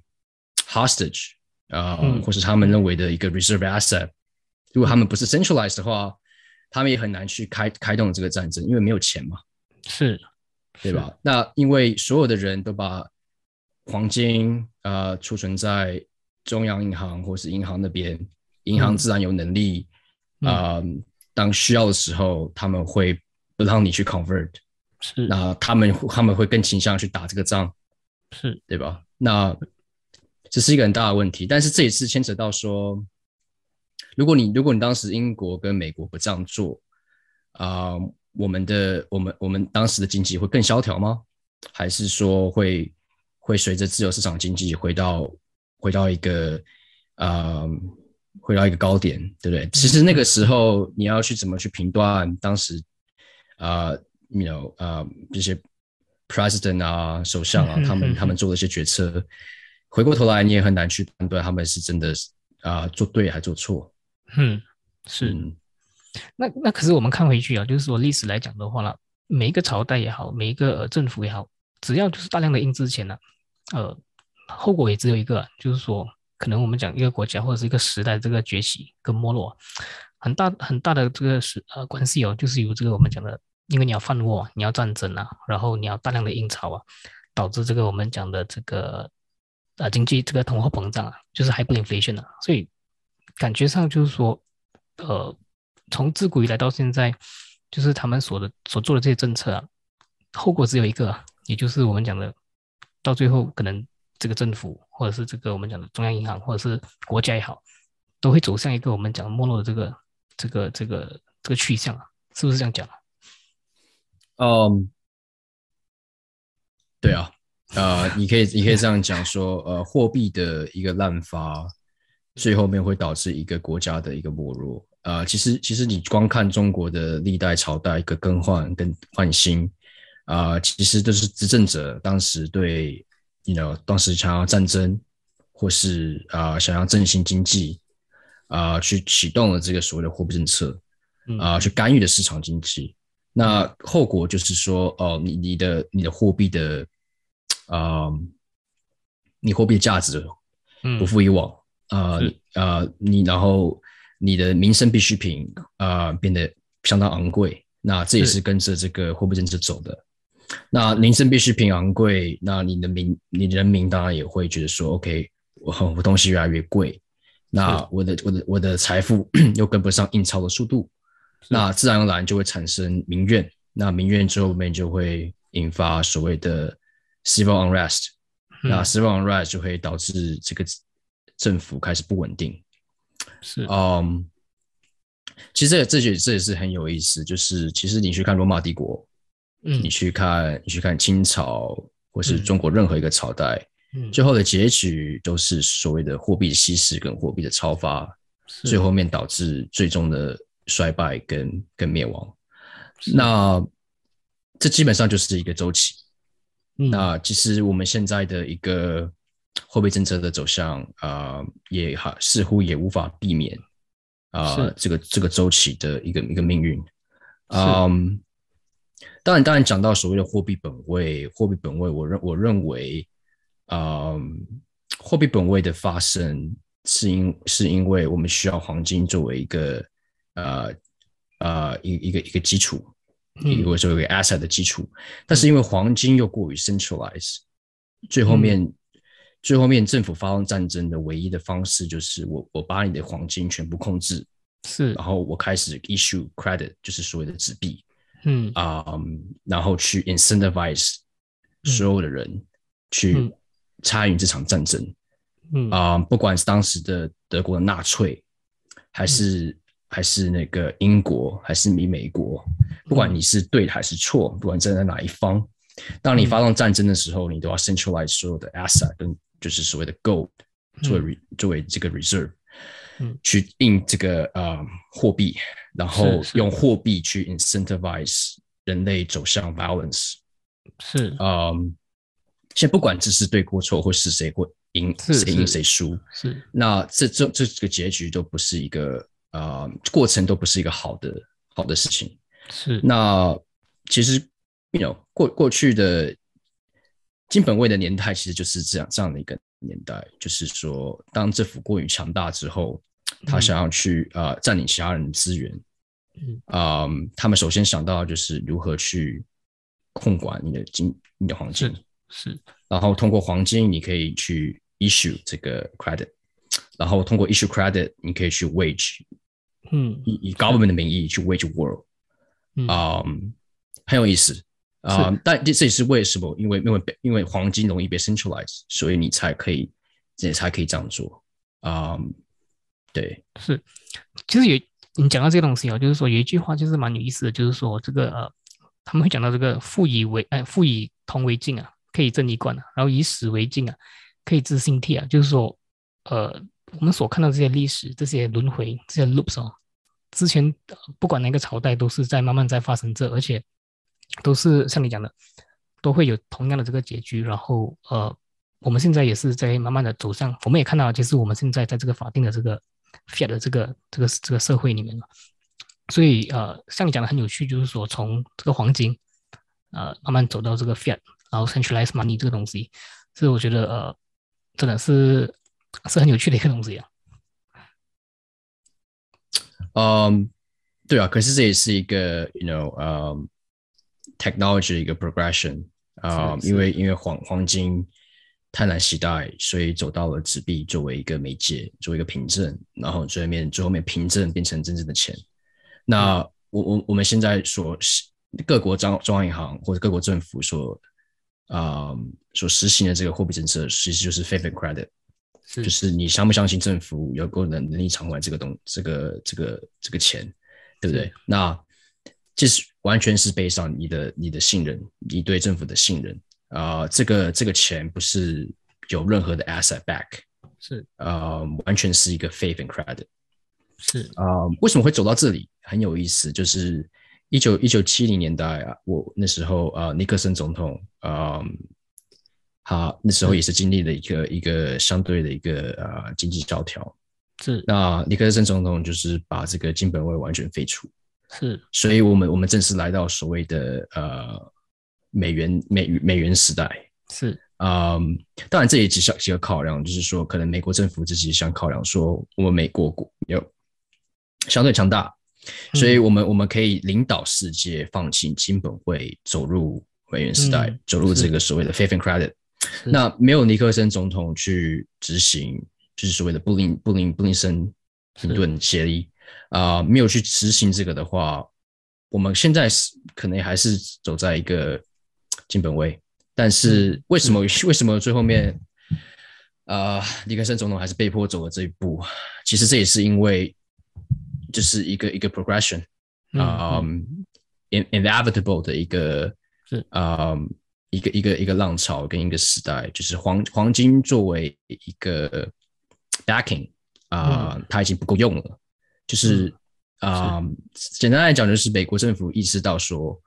hostage 啊、嗯。或是他们认为的一个 reserve asset。如果他们不是 centralized 的话，他们也很难去开开动这个战争，因为没有钱嘛，是，对吧？那因为所有的人都把黄金呃储存在中央银行或是银行那边，银行嗯自然有能力嗯。啊、呃当需要的时候，他们会不让你去 convert，是，那他们他们会更倾向去打这个仗，是，对吧？那这是一个很大的问题，但是这也是牵扯到说，如果你如果你当时英国跟美国不这样做，啊、我们的我们我们当时的经济会更萧条吗？还是说会会随着自由市场经济回到回到一个呃回到一个高点，对不对？其实那个时候你要去怎么去评断当时啊、you know 啊、这些 president 啊首相啊他们他们做的一些决策，回过头来你也很难去判断他们是真的啊、做对还做错。嗯，是。嗯那那可是我们看回去啊，就是说历史来讲的话呢，每一个朝代也好，每一个、呃、政府也好，只要就是大量的印制钱呢，呃，后果也只有一个啊，就是说可能我们讲一个国家或者是一个时代这个崛起跟没落，很大很大的这个是呃关系哦，就是由这个我们讲的，因为你要犯祸，你要战争啊，然后你要大量的印钞啊，导致这个我们讲的这个啊经济这个通货膨胀啊，就是 hyperinflation 啊，所以感觉上就是说，呃，从自古以来到现在，就是他们所的所做的这些政策啊，后果只有一个，也就是我们讲的，到最后可能这个政府或者是这个我们讲的中央银行或者是国家也好，都会走向一个我们讲没落的这个这个这个这个去向啊，是不是这样讲啊？嗯，对啊，呃，你可以你可以这样讲说，呃，货币的一个滥发，最后面会导致一个国家的一个没落。呃，其实其实你光看中国的历代朝代一个更换跟换新，啊、其实都是执政者当时对，you know，当时想要战争，或是啊、想要振兴经济，啊、去启动了这个所谓的货币政策。嗯啊、去干预的市场经济。那后果就是说，哦，你你的你的货币的，啊、你货币的价值嗯。不复以往，啊、啊、你然后你的民生必需品啊、变得相当昂贵，那这也是。是跟着这个货币政策走的。那民生必需品昂贵，那你的民你人民当然也会觉得说，OK，我我东西越来越贵，那我的我的我的财富 又跟不上印钞的速度，那自然而然就会产生民怨，那民怨之后面就会引发所谓的 civil unrest，、那嗯。civil unrest 就会导致这个政府开始不稳定。是。嗯，其实这这也这也是很有意思，就是其实你去看罗马帝国，嗯。你去看你去看清朝或是嗯。中国任何一个朝代，嗯。最后的结局都是所谓的货币的稀释跟货币的超发，最后面导致最终的衰败跟跟灭亡。那这基本上就是一个周期。嗯那其实我们现在的一个货币政策的走向啊，也哈似乎也无法避免啊是这个这个周期的一个一个命运。嗯，当然，当然讲到所谓的货币本位，货币本位，我认我认为，嗯，货币本位的发生是因是因为我们需要黄金作为一个呃呃一一个一个基础，一个作为一个 asset 的基础，但是因为黄金又过于 centralized，最后面、最后面政府发动战争的唯一的方式就是我我把你的黄金全部控制，是。然后我开始 issue credit，就是所谓的纸币嗯。啊、然后去 incentivize 所有的人去嗯。参与这场战争嗯。啊、不管是当时的德国的纳粹，还是、还是那个英国，还是你美国，不管你是对还是错，不管站在哪一方，当你发动战争的时候，你都要 centralize 所有的 asset 跟就是所谓的 gold 作为、作为这个 reserve，嗯。去印这个呃货币，然后用货币去 incentivize 人类走向 violence。是。嗯，现在不管这是对或错，或是谁会赢，谁赢谁输，是。那这这这这个结局都不是一个呃过程，都不是一个好的好的事情。是。那其实，you know，过过去的金本位的年代，其实就是这样这样的一个年代，就是说，当政府过于强大之后，他想要去呃占领其他人的资源，嗯。啊、他们首先想到就是如何去控管你的金、你的黄金是，是。然后通过黄金，你可以去 issue 这个 credit，然后通过 issue credit，你可以去 wage 嗯。以以 government 的名义去 wage war，嗯。啊、很有意思。啊、但这这也是为什么？因为因为被因为黄金容易被 centralize，所以你才可以也才可以这样做。啊、对，是，其实有你讲到这个东西哦，就是说有一句话就是蛮有意思的，就是说这个呃，他们会讲到这个富以为哎富以铜为镜啊，可以正衣冠啊，然后以史为镜啊，可以知兴替啊，就是说呃，我们所看到这些历史、这些轮回、这些 loops 哦，之前不管哪个朝代都是在慢慢在发生这，而且都是像你讲的，都会有同样的这个结局。然后呃，我们现在也是在慢慢的走向，我们也看到，其实我们现在在这个法定的这个 fiat 的这个这个这个社会里面了，所以呃，像你讲的很有趣，就是说从这个黄金呃慢慢走到这个 fiat，然后 centralize money 这个东西，所以我觉得呃真的是是很有趣的一个东西啊。嗯，对啊，可是这也是一个，you know，嗯、technology 的一个 progression 啊、是因为因为黄黄金太难携带，所以走到了纸币作为一个媒介，作为一个凭证，然后最后面最后面凭证变成真正的钱。那我我我们现在所各国中中央银行或者各国政府所啊、所实行的这个货币政策，其实就是 and credit。是就是你相不相信政府有够能能力偿还这个东这个这个这个钱，对不对？那这是完全是背上你的你的信任，你对政府的信任啊、这个这个钱不是有任何的 asset back，是呃，完全是一个 faith and credit。是啊、为什么会走到这里？很有意思，就是一九一九七零年代啊，我那时候啊、尼克森总统啊、他那时候也是经历了一个一个相对的一个呃经济萧条。是。那尼克森总统就是把这个金本位完全废除，是。所以我们我们正式来到所谓的呃美元美美元时代。是。嗯，当然这也几项几个考量，就是说，可能美国政府自己想考量说，我们美国国有相对强大，所以我们我们可以领导世界，放弃金本位，走入美元时代，嗯走入这个所谓的 faith and credit。那没有尼克森总统去执行，就是所谓的布林布林布林森停顿协议啊、没有去执行这个的话，我们现在是可能还是走在一个金本位。但是为什么、为什么最后面，呃，尼克森总统还是被迫走了这一步？其实这也是因为就是一个一个 progression，啊、嗯 in inevitable 的一个是。啊、一个一个一个浪潮跟一个时代，就是黄黄金作为一个 backing 啊、它已经不够用了，就是啊、简单来讲，就是美国政府意识到说，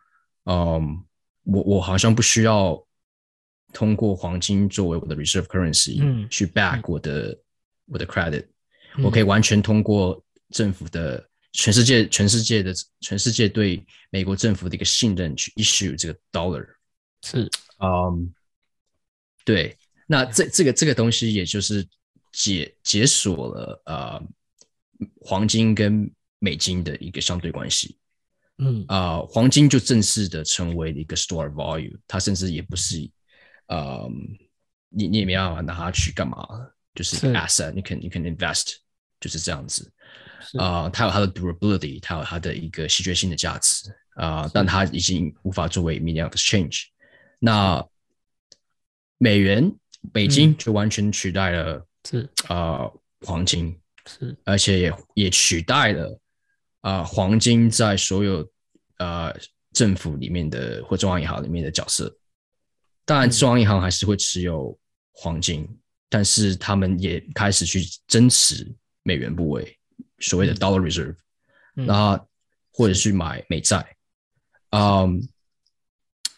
嗯，我我好像不需要通过黄金作为我的 reserve currency，嗯去 back 我的、我的 credit，、我可以完全通过政府的全世界全世界的全世界对美国政府的一个信任去 issue 这个 dollar。是嗯，对，那这这个这个东西，也就是解解锁了呃黄金跟美金的一个相对关系。嗯啊、黄金就正式的成为了一个 store value，它甚至也不是，呃，你你也没办法拿它去干嘛，就是是 asset，你肯你可 invest，就是这样子。是啊、它有它的 durability，它有它的一个稀缺性的价值啊、但它已经无法作为 medium exchange。那美元、美金嗯。就完全取代了是。啊、黄金，是。而且也也取代了啊、黄金在所有呃政府里面的或中央银行里面的角色。当然，嗯。中央银行还是会持有黄金，但是他们也开始去增持美元部位，所谓的嗯。dollar reserve，、嗯。然后或者去买美债。嗯，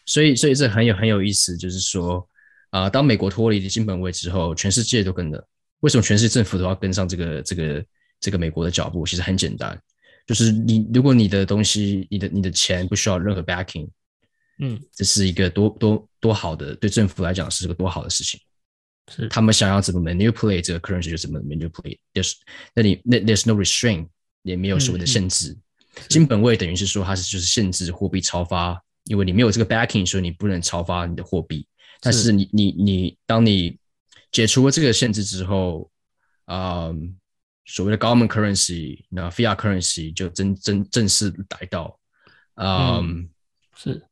所以所以这很有很有意思，就是说啊、当美国脱离了金本位之后，全世界都跟着。为什么全世界政府都要跟上这个这个这个美国的脚步？其实很简单，就是你如果你的东西、你的你的钱不需要任何 backing，嗯这是一个多多多好的，对政府来讲是个多好的事情。是他们想要怎么 manipulate 这个 currency 就怎么 manipulate。There's 那你那 there's no restraint，也没有所谓的限制。金本位等于是说它是就是限制货币超发，因为你没有这个 backing，所以你不能超发你的货币。但是你你你当你解除了这个限制之后，嗯，所谓的 government currency，那 fiat currency 就真真正式来到，嗯是。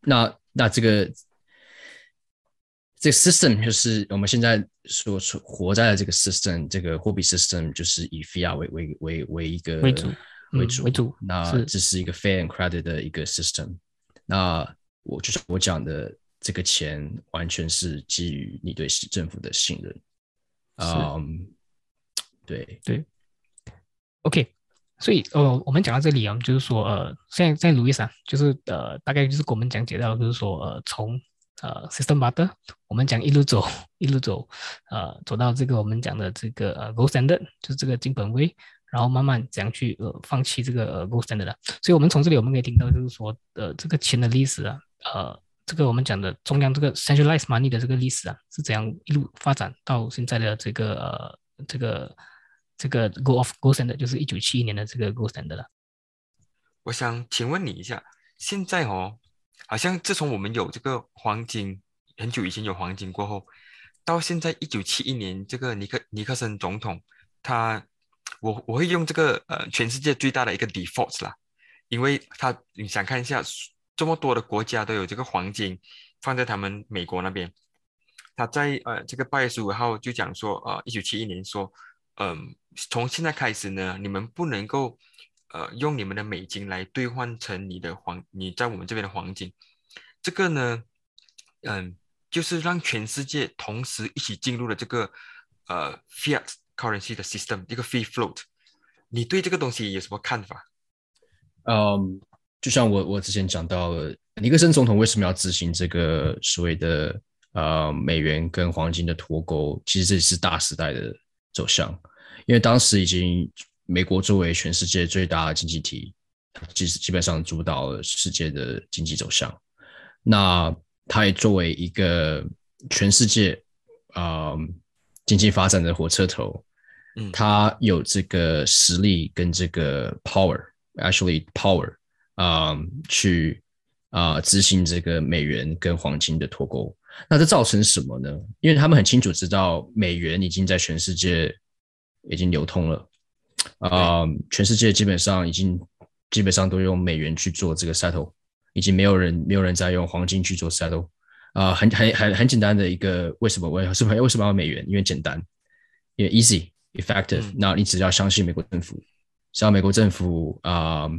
那那这个这个 system 就是我们现在所所活在的这个 system，这个货币 system 就是以 fiat 为为为为一个为主嗯为主为主。那这是一个 fair and credit 的一个 system。那我就是我讲的这个钱完全是基于你对市政府的信任。嗯，对。对，OK，所以呃，我们讲到这里啊，就是说呃，现在在路易斯啊，就是呃，大概就是给我们讲解到，就是说呃，从呃 system butter，我们讲一路走一路走，呃，走到这个我们讲的这个呃 gold standard，就是这个金本位，然后慢慢怎样去呃放弃这个呃 gold standard 的。所以我们从这里我们可以听到，就是说呃这个钱的历史啊，呃。这个我们讲的中央这个 centralized money 的这个历史啊，是怎样一路发展到现在的这个呃这个这个 go of go standard 就是一九七一年的这个 go standard 了。我想请问你一下，现在哦，好像自从我们有这个黄金，很久以前有黄金过后，到现在一九七一年，这个尼克尼克森总统，他我我会用这个呃全世界最大的一个 default 啦，因为他你想看一下，这么多的国家都有这个黄金放在他们美国那边，他在呃这个八月十五号就讲说，呃一九七一年说，嗯、从现在开始呢，你们不能够呃用你们的美金来兑换成你的黄，你在我们这边的黄金，这个呢，嗯，就是让全世界同时一起进入了这个呃 fiat currency 的 system，一个 free float。你对这个东西有什么看法？嗯，就像我我之前讲到了，尼克森总统为什么要执行这个所谓的呃美元跟黄金的脱钩？其实这是大时代的走向，因为当时已经美国作为全世界最大的经济体，其实基本上主导了世界的经济走向。那它也作为一个全世界啊、呃经济发展的火车头，嗯它有这个实力跟这个 power，actually power，啊、去啊、执行这个美元跟黄金的脱钩。那这造成什么呢？因为他们很清楚知道美元已经在全世界已经流通了，啊、全世界基本上已经基本上都用美元去做这个 settle，已经没有人没有人在用黄金去做 settle。啊、很很很很简单的一个为什么为什么为什么要美元？因为简单，因为 easy effective、嗯那你只要相信美国政府，只要美国政府啊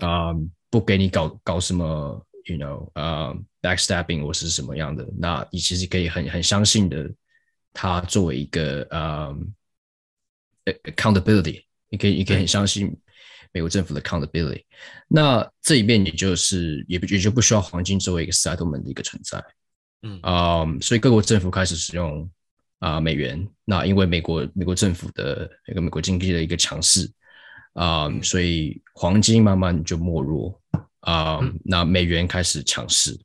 啊、不给你搞搞什么，you know 啊、backstabbing 或是什么样的，那你其实可以很很相信的，它作为一个呃 accountability，你可以你可以很相信美国政府的 accountability。那这里面也就是也不也就不需要黄金作为一个 settlement 的一个存在，嗯啊、所以各国政府开始使用啊、美元。那因为美国美国政府的一个美国经济的一个强势啊、嗯所以黄金慢慢就没落啊、嗯那美元开始强势。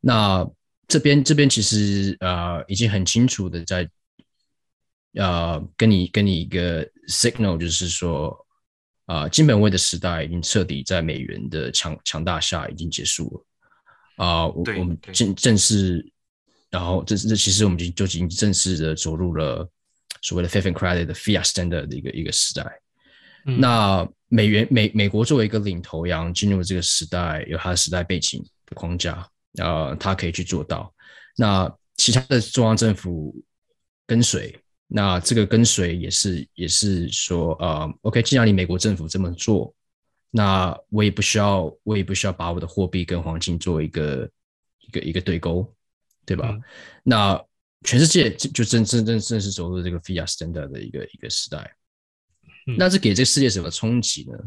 那这边这边其实呃已经很清楚的在呃跟你跟你一个 signal，就是说啊、金本位的时代已经彻底在美元的强强大下已经结束了。啊、我我们正正式，然后这这其实我们已经就已经正式的走入了所谓的 Fifth and Credit 的 Fiat Standard 的一个一个时代。嗯那美元美美国作为一个领头羊进入这个时代，有它的时代背景的框架，呃，它可以去做到。那其他的中央政府跟随，那这个跟随也是也是说，呃，OK，既然你美国政府这么做，那我也不需要我也不需要把我的货币跟黄金做一个一个一个对勾，对吧？嗯那全世界就就真真正正式走入这个 Fiat Standard 的一个一个时代。嗯那这给这个世界什么冲击呢？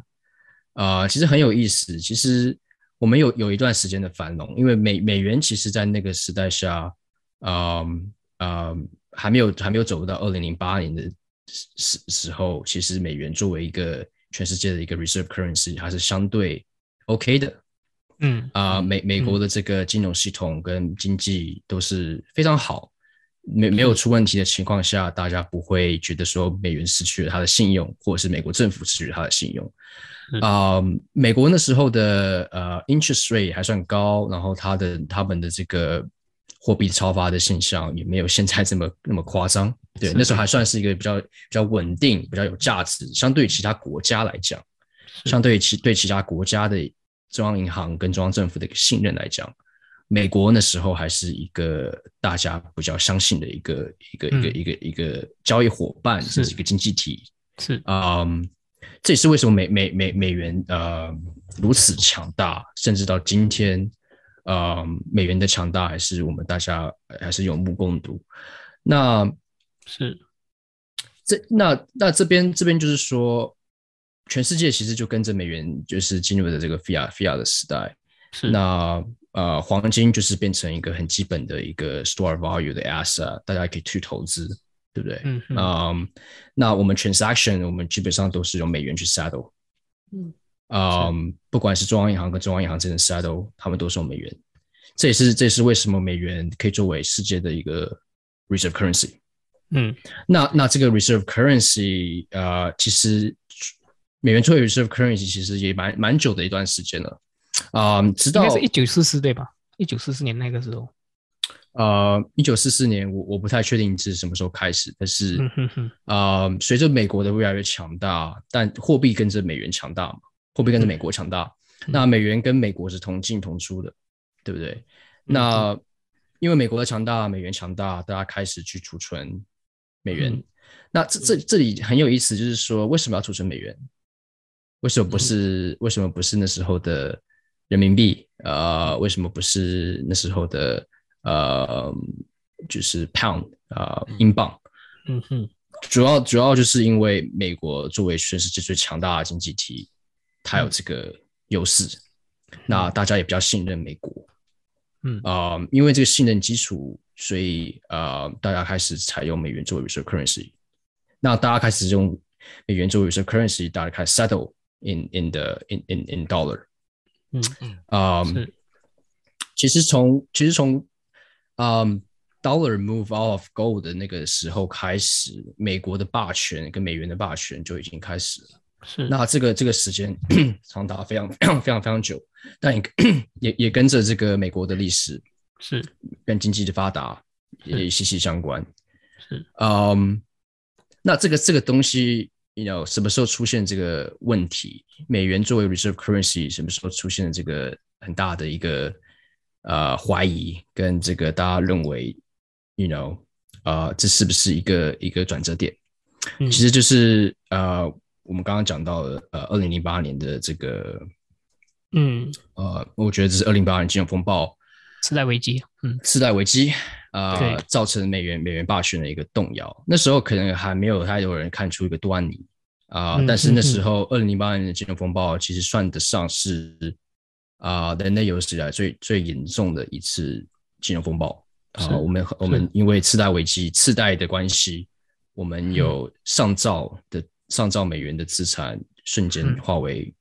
啊、其实很有意思。其实我们有有一段时间的繁荣，因为美美元其实在那个时代下，嗯嗯，还没有还没有走到二零零八年的时时时候，其实美元作为一个全世界的一个 reserve currency，还是相对 OK 的。嗯。啊、美美国的这个金融系统跟经济都是非常好，没没有出问题的情况下，大家不会觉得说美元失去了它的信用，或者是美国政府失去了它的信用。嗯。啊、美国那时候的呃 interest rate 还算高，然后它的他们的这个货币超发的现象也没有现在这么那么夸张。对，那时候还算是一个比较比较稳定、比较有价值，相对于其他国家来讲，相对于其对其他国家的中央银行跟中央政府的一个信任来讲，美国那时候还是一个大家比较相信的一个一个一个嗯一个一个交易伙伴，是甚至一个经济体。是嗯，这也是为什么美美美美元呃如此强大，甚至到今天，呃，美元的强大还是我们大家还是有目共睹。那是这那那这边这边就是说，全世界其实就跟着美元就是进入了这个 fiat fiat 的时代。是那呃，黄金就是变成一个很基本的一个 store value 的 asset，大家可以去投资，对不对？嗯嗯嗯，那我们 transaction 我们基本上都是用美元去 settle，嗯嗯，不管是中央银行跟中央银行之间的 settle，他们都是用美元。这也是这也是为什么美元可以作为世界的一个 reserve currency。嗯那那这个 reserve currency，呃，其实美元作为 reserve currency，其实也蛮蛮久的一段时间了，啊、直应到一九四四对吧？一九四四年那个时候，呃一九四四年，我我不太确定是什么时候开始，但是嗯哼哼，呃，随着美国的越来越强大，但货币跟着美元强大嘛，货币跟着美国强大，嗯那美元跟美国是同进同出的，对不对？那因为美国的强大，美元强大，大家开始去储存美元。嗯那这这这里很有意思，就是说为什么要储存美元？为什么不是、为什么不是那时候的人民币？呃，为什么不是那时候的呃，就是 pound 啊、呃，英镑？嗯哼，主要主要就是因为美国作为全世界最强大的经济体，它有这个优势，那大家也比较信任美国。嗯啊、因为这个信任基础，所以呃，大家开始采用美元作为 reserve currency。那大家开始用美元作为 reserve currency，大家开始 settle in in the in in in dollar。嗯啊、是其实从其实从嗯、dollar move out of gold 的那个时候开始，美国的霸权跟美元的霸权就已经开始了。是，那这个这个时间长达非常非常非常非常久，但也也也跟着这个美国的历史是跟经济的发达也息息相关。是嗯，那这个这个东西，you know，什么时候出现这个问题？美元作为 reserve currency，什么时候出现了这个很大的一个呃怀疑，跟这个大家认为，you know，呃，这是不是一个一个转折点？嗯其实就是呃，我们刚刚讲到的呃，二零零八年的这个嗯。呃，我觉得这是二零零八年金融风暴次贷危机，嗯。次贷危机啊、呃，造成美元美元霸权的一个动摇。那时候可能还没有太多人看出一个端倪啊、嗯但是那嗯时候二零零八年的金融风暴其实算得上是啊、人类有史以来最最严重的一次金融风暴。啊、我们我们因为次贷危机、次贷的关系，我们有上兆的上兆美元的资产瞬间化为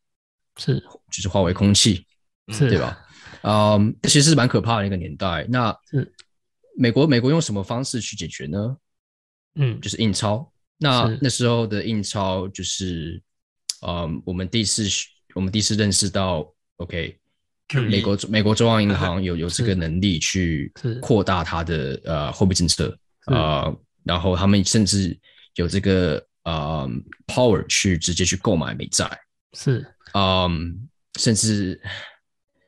是。就是化为空气，是。对吧？嗯，这其实是蛮可怕的一个年代。那是。美国美国用什么方式去解决呢？嗯，就是印钞。那那时候的印钞就是，嗯，我们第一次我们第一次认识到，OK，QE 美国美国中央银行有有这个能力去扩大它的呃货币政策，呃，然后他们甚至有这个呃 power 去直接去购买美债，是嗯，甚至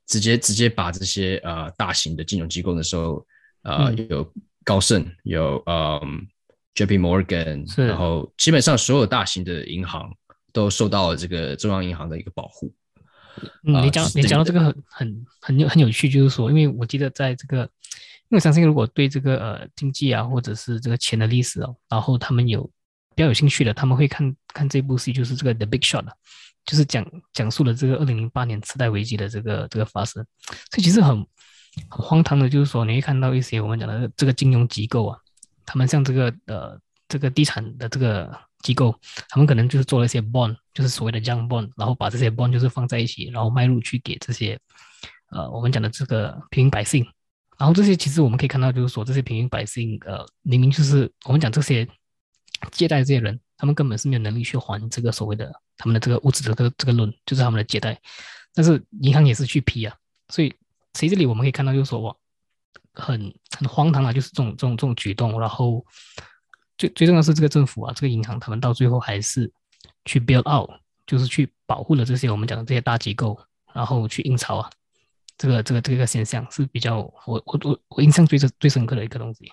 直接直接把这些呃大型的金融机构的时候，呃，嗯有高盛，有嗯 J.P. Morgan，是然后基本上所有大型的银行都受到了这个中央银行的一个保护。嗯，啊你讲你讲到这个很很很有很有趣，就是说，因为我记得在这个，因为我相信如果对这个呃经济啊或者是这个钱的历史哦，然后他们有比较有兴趣的，他们会看看这部戏，就是这个 The Big Shot，就是讲讲述了这个二零零八年次贷危机的这个这个发生，所以其实很很荒唐的，就是说你会看到一些我们讲的这个金融机构啊，他们像这个呃这个地产的这个机构，他们可能就是做了一些 bond，就是所谓的 young bond，然后把这些 bond 就是放在一起，然后卖入去给这些呃我们讲的这个平民百姓。然后这些其实我们可以看到，就是说这些平民百姓，呃，明明就是我们讲这些借贷这些人，他们根本是没有能力去还这个所谓的他们的这个物质的这个这个 loan，就是他们的借贷，但是银行也是去批啊，所以其实这里我们可以看到，就是说哇，很很荒唐啊，就是这种这种这种举动，然后最最重要是这个政府啊，这个银行他们到最后还是去 build out，就是去保护了这些我们讲的这些大机构，然后去印钞啊，这个这个这个现象是比较我我我我印象最最最深刻的一个东西。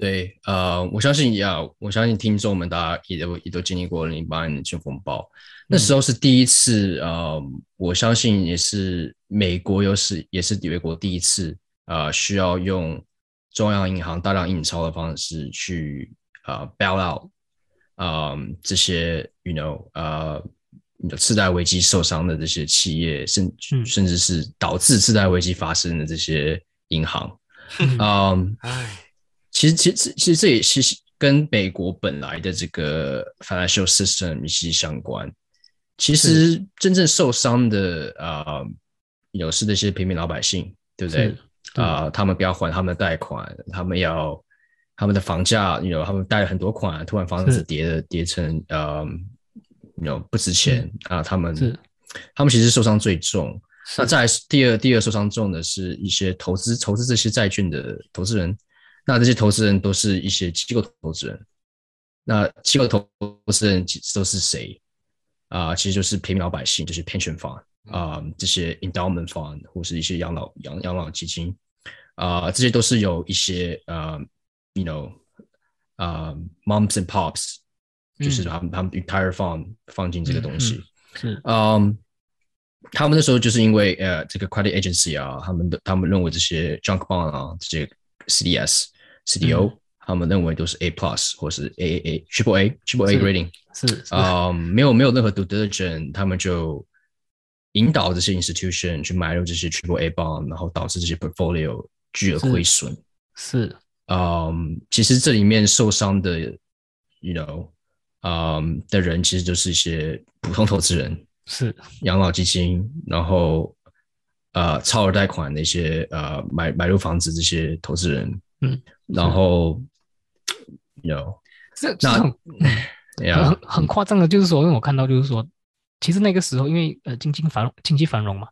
对，呃，我相信呀，我相信听众们大家也都也都经历过零八年的金风暴，那时候是第一次，呃，我相信也是美国有史也是美国第一次，呃，需要用中央银行大量印钞的方式去呃 bail out，呃，这些 you know 呃次贷危机受伤的这些企业，甚嗯。甚至是导致次贷危机发生的这些银行，嗯嗯。唉，其实，其实，其实这也其实跟美国本来的这个 financial system 息息相关。其实真正受伤的啊，有是那些平民老百姓，对不对啊、他们不要还他们的贷款，他们要他们的房价，有他们贷了很多款，突然房子跌了跌成呃，有不值钱啊、他们他们其实受伤最重。那是再来第二，第二受伤重的是一些投资投资这些债券的投资人，那这些投资人都是一些机构投资人。那机构投资人都是谁啊、其实就是平民老百姓，就是 pension fund 啊、这些 endowment fund 或是一些养老养养老基金啊、这些都是有一些呃，you know 啊、moms and pops，就是嗯他们他们 entire fund 放进这个东西。是嗯，他们那时候就是因为呃，这个 credit agency 啊，他们的他们认为这些 junk bond 啊，这些 CDS、CDO，、他们认为都是 A plus 或是 AAA、Triple A、Triple A 是 rating，是是啊、没有没有任何 due diligence，他们就引导这些 institution 去买入这些 Triple A bond，然后导致这些 portfolio 巨额亏损。是嗯，其实这里面受伤的，you know，嗯的人，其实就是一些普通投资人。是养老基金，然后呃超额贷款那些呃买买入房子这些投资人，嗯，然后有这那很很夸张的，就是说，因为我看到就是说，其实那个时候因为呃经济繁经济繁荣嘛，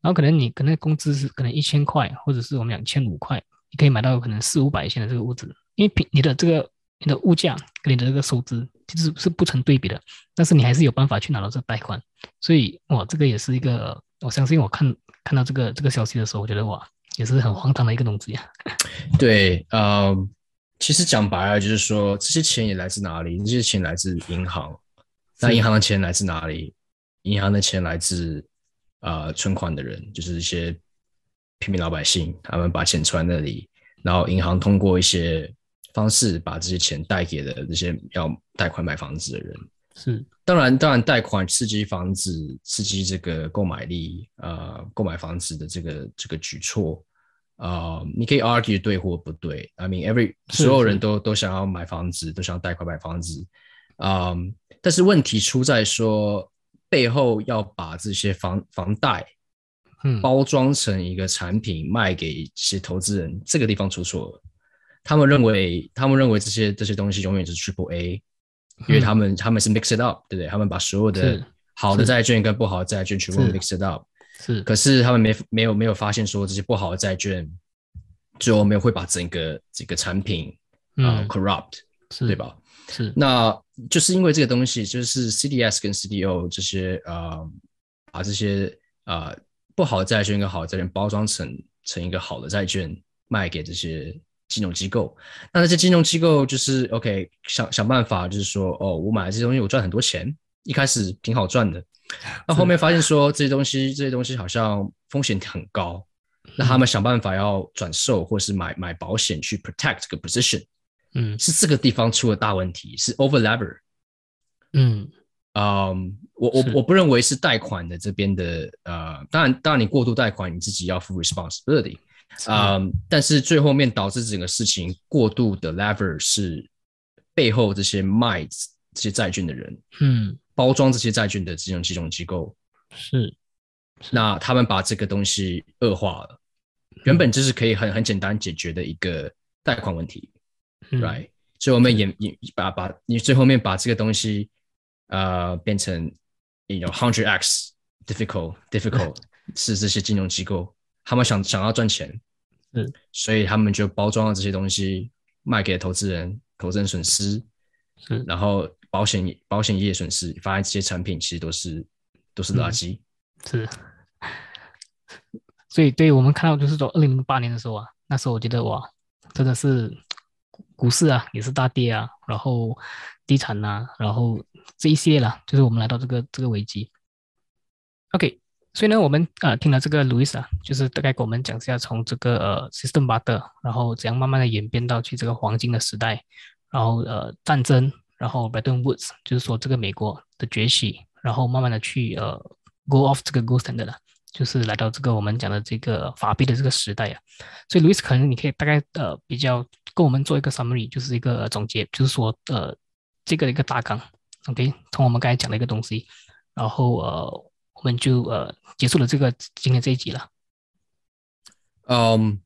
然后可能你可能工资是可能一千块，或者是我们两千五块，你可以买到可能四五百千的这个屋子，因为平你的这个你的物价跟你的这个收支其实是不成对比的，但是你还是有办法去拿到这个贷款，所以哇，这个也是一个，我相信我看看到这个这个消息的时候，我觉得哇，也是很荒唐的一个东西啊。对，呃，其实讲白了就是说，这些钱也来自哪里？这些钱来自银行，那银行的钱来自哪里？银行的钱来自呃存款的人，就是一些平民老百姓，他们把钱存在那里，然后银行通过一些方式把这些钱贷给了这些要贷款买房子的人。是当然，当然，贷款刺激房子，刺激这个购买力，呃，购买房子的这个这个举措，呃，你可以 argue 对或不对。I mean every 所有人都都想要买房子，都想要贷款买房子，嗯，但是问题出在说背后要把这些房房贷嗯，包装成一个产品卖给一些投资人，这个地方出错了。他们认为，他们认为这些这些东西永远是 Triple A，因为他们、他们是 mix it up，对不对？他们把所有的好的债券跟不好的债券全部 mix it up，是可是他们没没有没有发现说这些不好的债券最后没有会把整个这个产品啊、嗯 corrupt，是对？吧？是，那就是因为这个东西，就是 CDS 跟 CDO 这些呃，把这些呃不好的债券跟好的债券包装成成一个好的债券卖给这些金融机构。那那些金融机构就是 OK 想想办法，就是说哦，我买了这些东西，我赚很多钱，一开始挺好赚的，那后面发现说这些东西这些东西好像风险很高，那他们想办法要转售或是买买保险去 protect 这个 position。嗯是这个地方出了大问题，是 over lever。嗯嗯，我我我不认为是贷款的这边的呃，当然当然你过度贷款你自己要负 responsibility，嗯，但是最后面导致整个事情过度的 lever 是背后这些卖这些债券的人，嗯。包装这些债券的这种金融机构，是。那他们把这个东西恶化了，原本就是可以很很简单解决的一个贷款问题。嗯。right？所以我们也也把把你最后面把这个东西呃变成有 hundred x difficult difficult 是这些金融机构他们想想要赚钱，嗯，所以他们就包装了这些东西卖给投资人，投资人损失，嗯然后保险保险业损失，发现这些产品其实都是都是垃圾。是，所以对我们看到就是说，二零零八年的时候啊，那时候我觉得哇，真的是股市啊也是大跌啊，然后地产呐、然后这一系列啦，就是我们来到这个这个危机。OK，所以呢，我们呃听了这个 Louis 啊，就是大概给我们讲一下从这个呃 System Butter，然后怎样慢慢的演变到去这个黄金的时代，然后呃战争，然后 Bretton Woods，就是说这个美国的崛起，然后慢慢的去呃 go off 这个 gold standard 了，就是来到这个我们讲的这个法币的这个时代啊。所以 Louis 可能你可以大概呃比较跟我们做一个 summary，就是一个呃总结，就是说呃这个一个大纲，OK，从我们刚才讲的一个东西，然后呃们就呃结束了这个今天这一集了。嗯，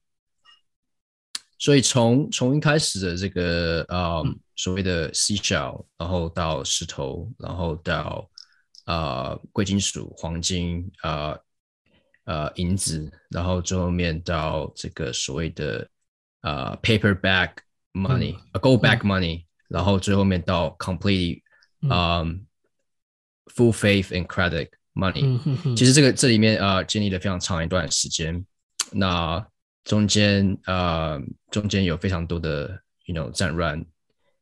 所以从从一开始的这个呃、嗯。所谓的 C shell，然后到石头，然后到呃贵金属、黄金、呃呃银子，然后最后面到这个所谓的呃 paperback money、呃 gold back money，、然后最后面到 complete 嗯。嗯、full faith and credit money，、其实这个这里面呃经历了非常长一段时间，那中间呃中间有非常多的 you know 战乱，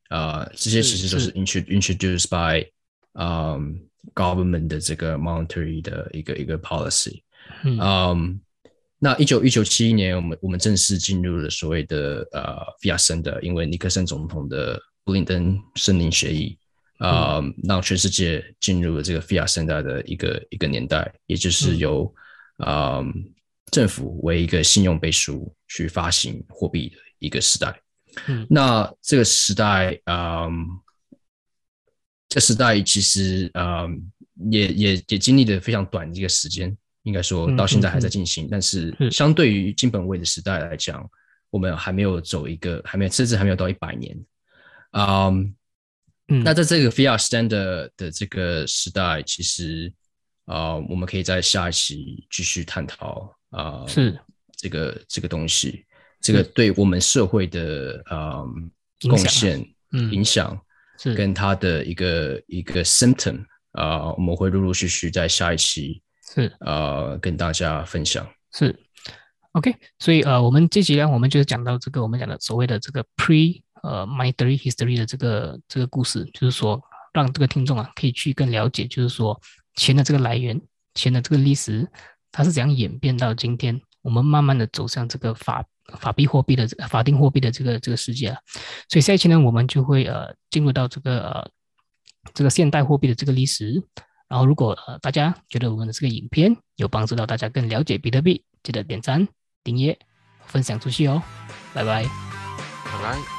呃这些其实都是是。intro introduced by um government 的这个 monetary 的一个一个 policy，嗯。嗯，那一九一九七一年，我们我们正式进入了所谓的呃 fiat 森的，因为尼克森总统的布林登森林协议，呃，让全世界进入了这个 fiat 森代的一个一个年代，也就是嗯由呃政府为一个信用背书去发行货币的一个时代。嗯那这个时代，嗯，这时代其实，嗯，也也也经历了非常短的一个时间，应该说嗯到现在还在进行。但是是相对于金本位的时代来讲，我们还没有走一个，还没有，甚至还没有到一百年。嗯，嗯，那在这个 fiat standard 的这个时代，其实，呃，我们可以在下一期继续探讨，啊、呃，是。这个这个东西，这个对我们社会的呃贡献、嗯。影响，是。跟它的一个一个 symptom 啊、我们会陆陆续续在下一期是。啊跟大家分享。是，OK，所以呃，我们这集呢，我们就是讲到这个我们讲的所谓的这个 pre 呃 monetary history 的这个这个故事，就是说让这个听众啊可以去更了解，就是说钱的这个来源，钱的这个历史，它是怎样演变到今天，我们慢慢的走向这个法法币货币的法定货币的这个这个世界啊。所以下一期呢，我们就会呃进入到这个呃这个现代货币的这个历史。然后，如果呃大家觉得我们的这个影片有帮助到大家更了解比特币，记得点赞、订阅分享出去哦。拜拜。拜拜。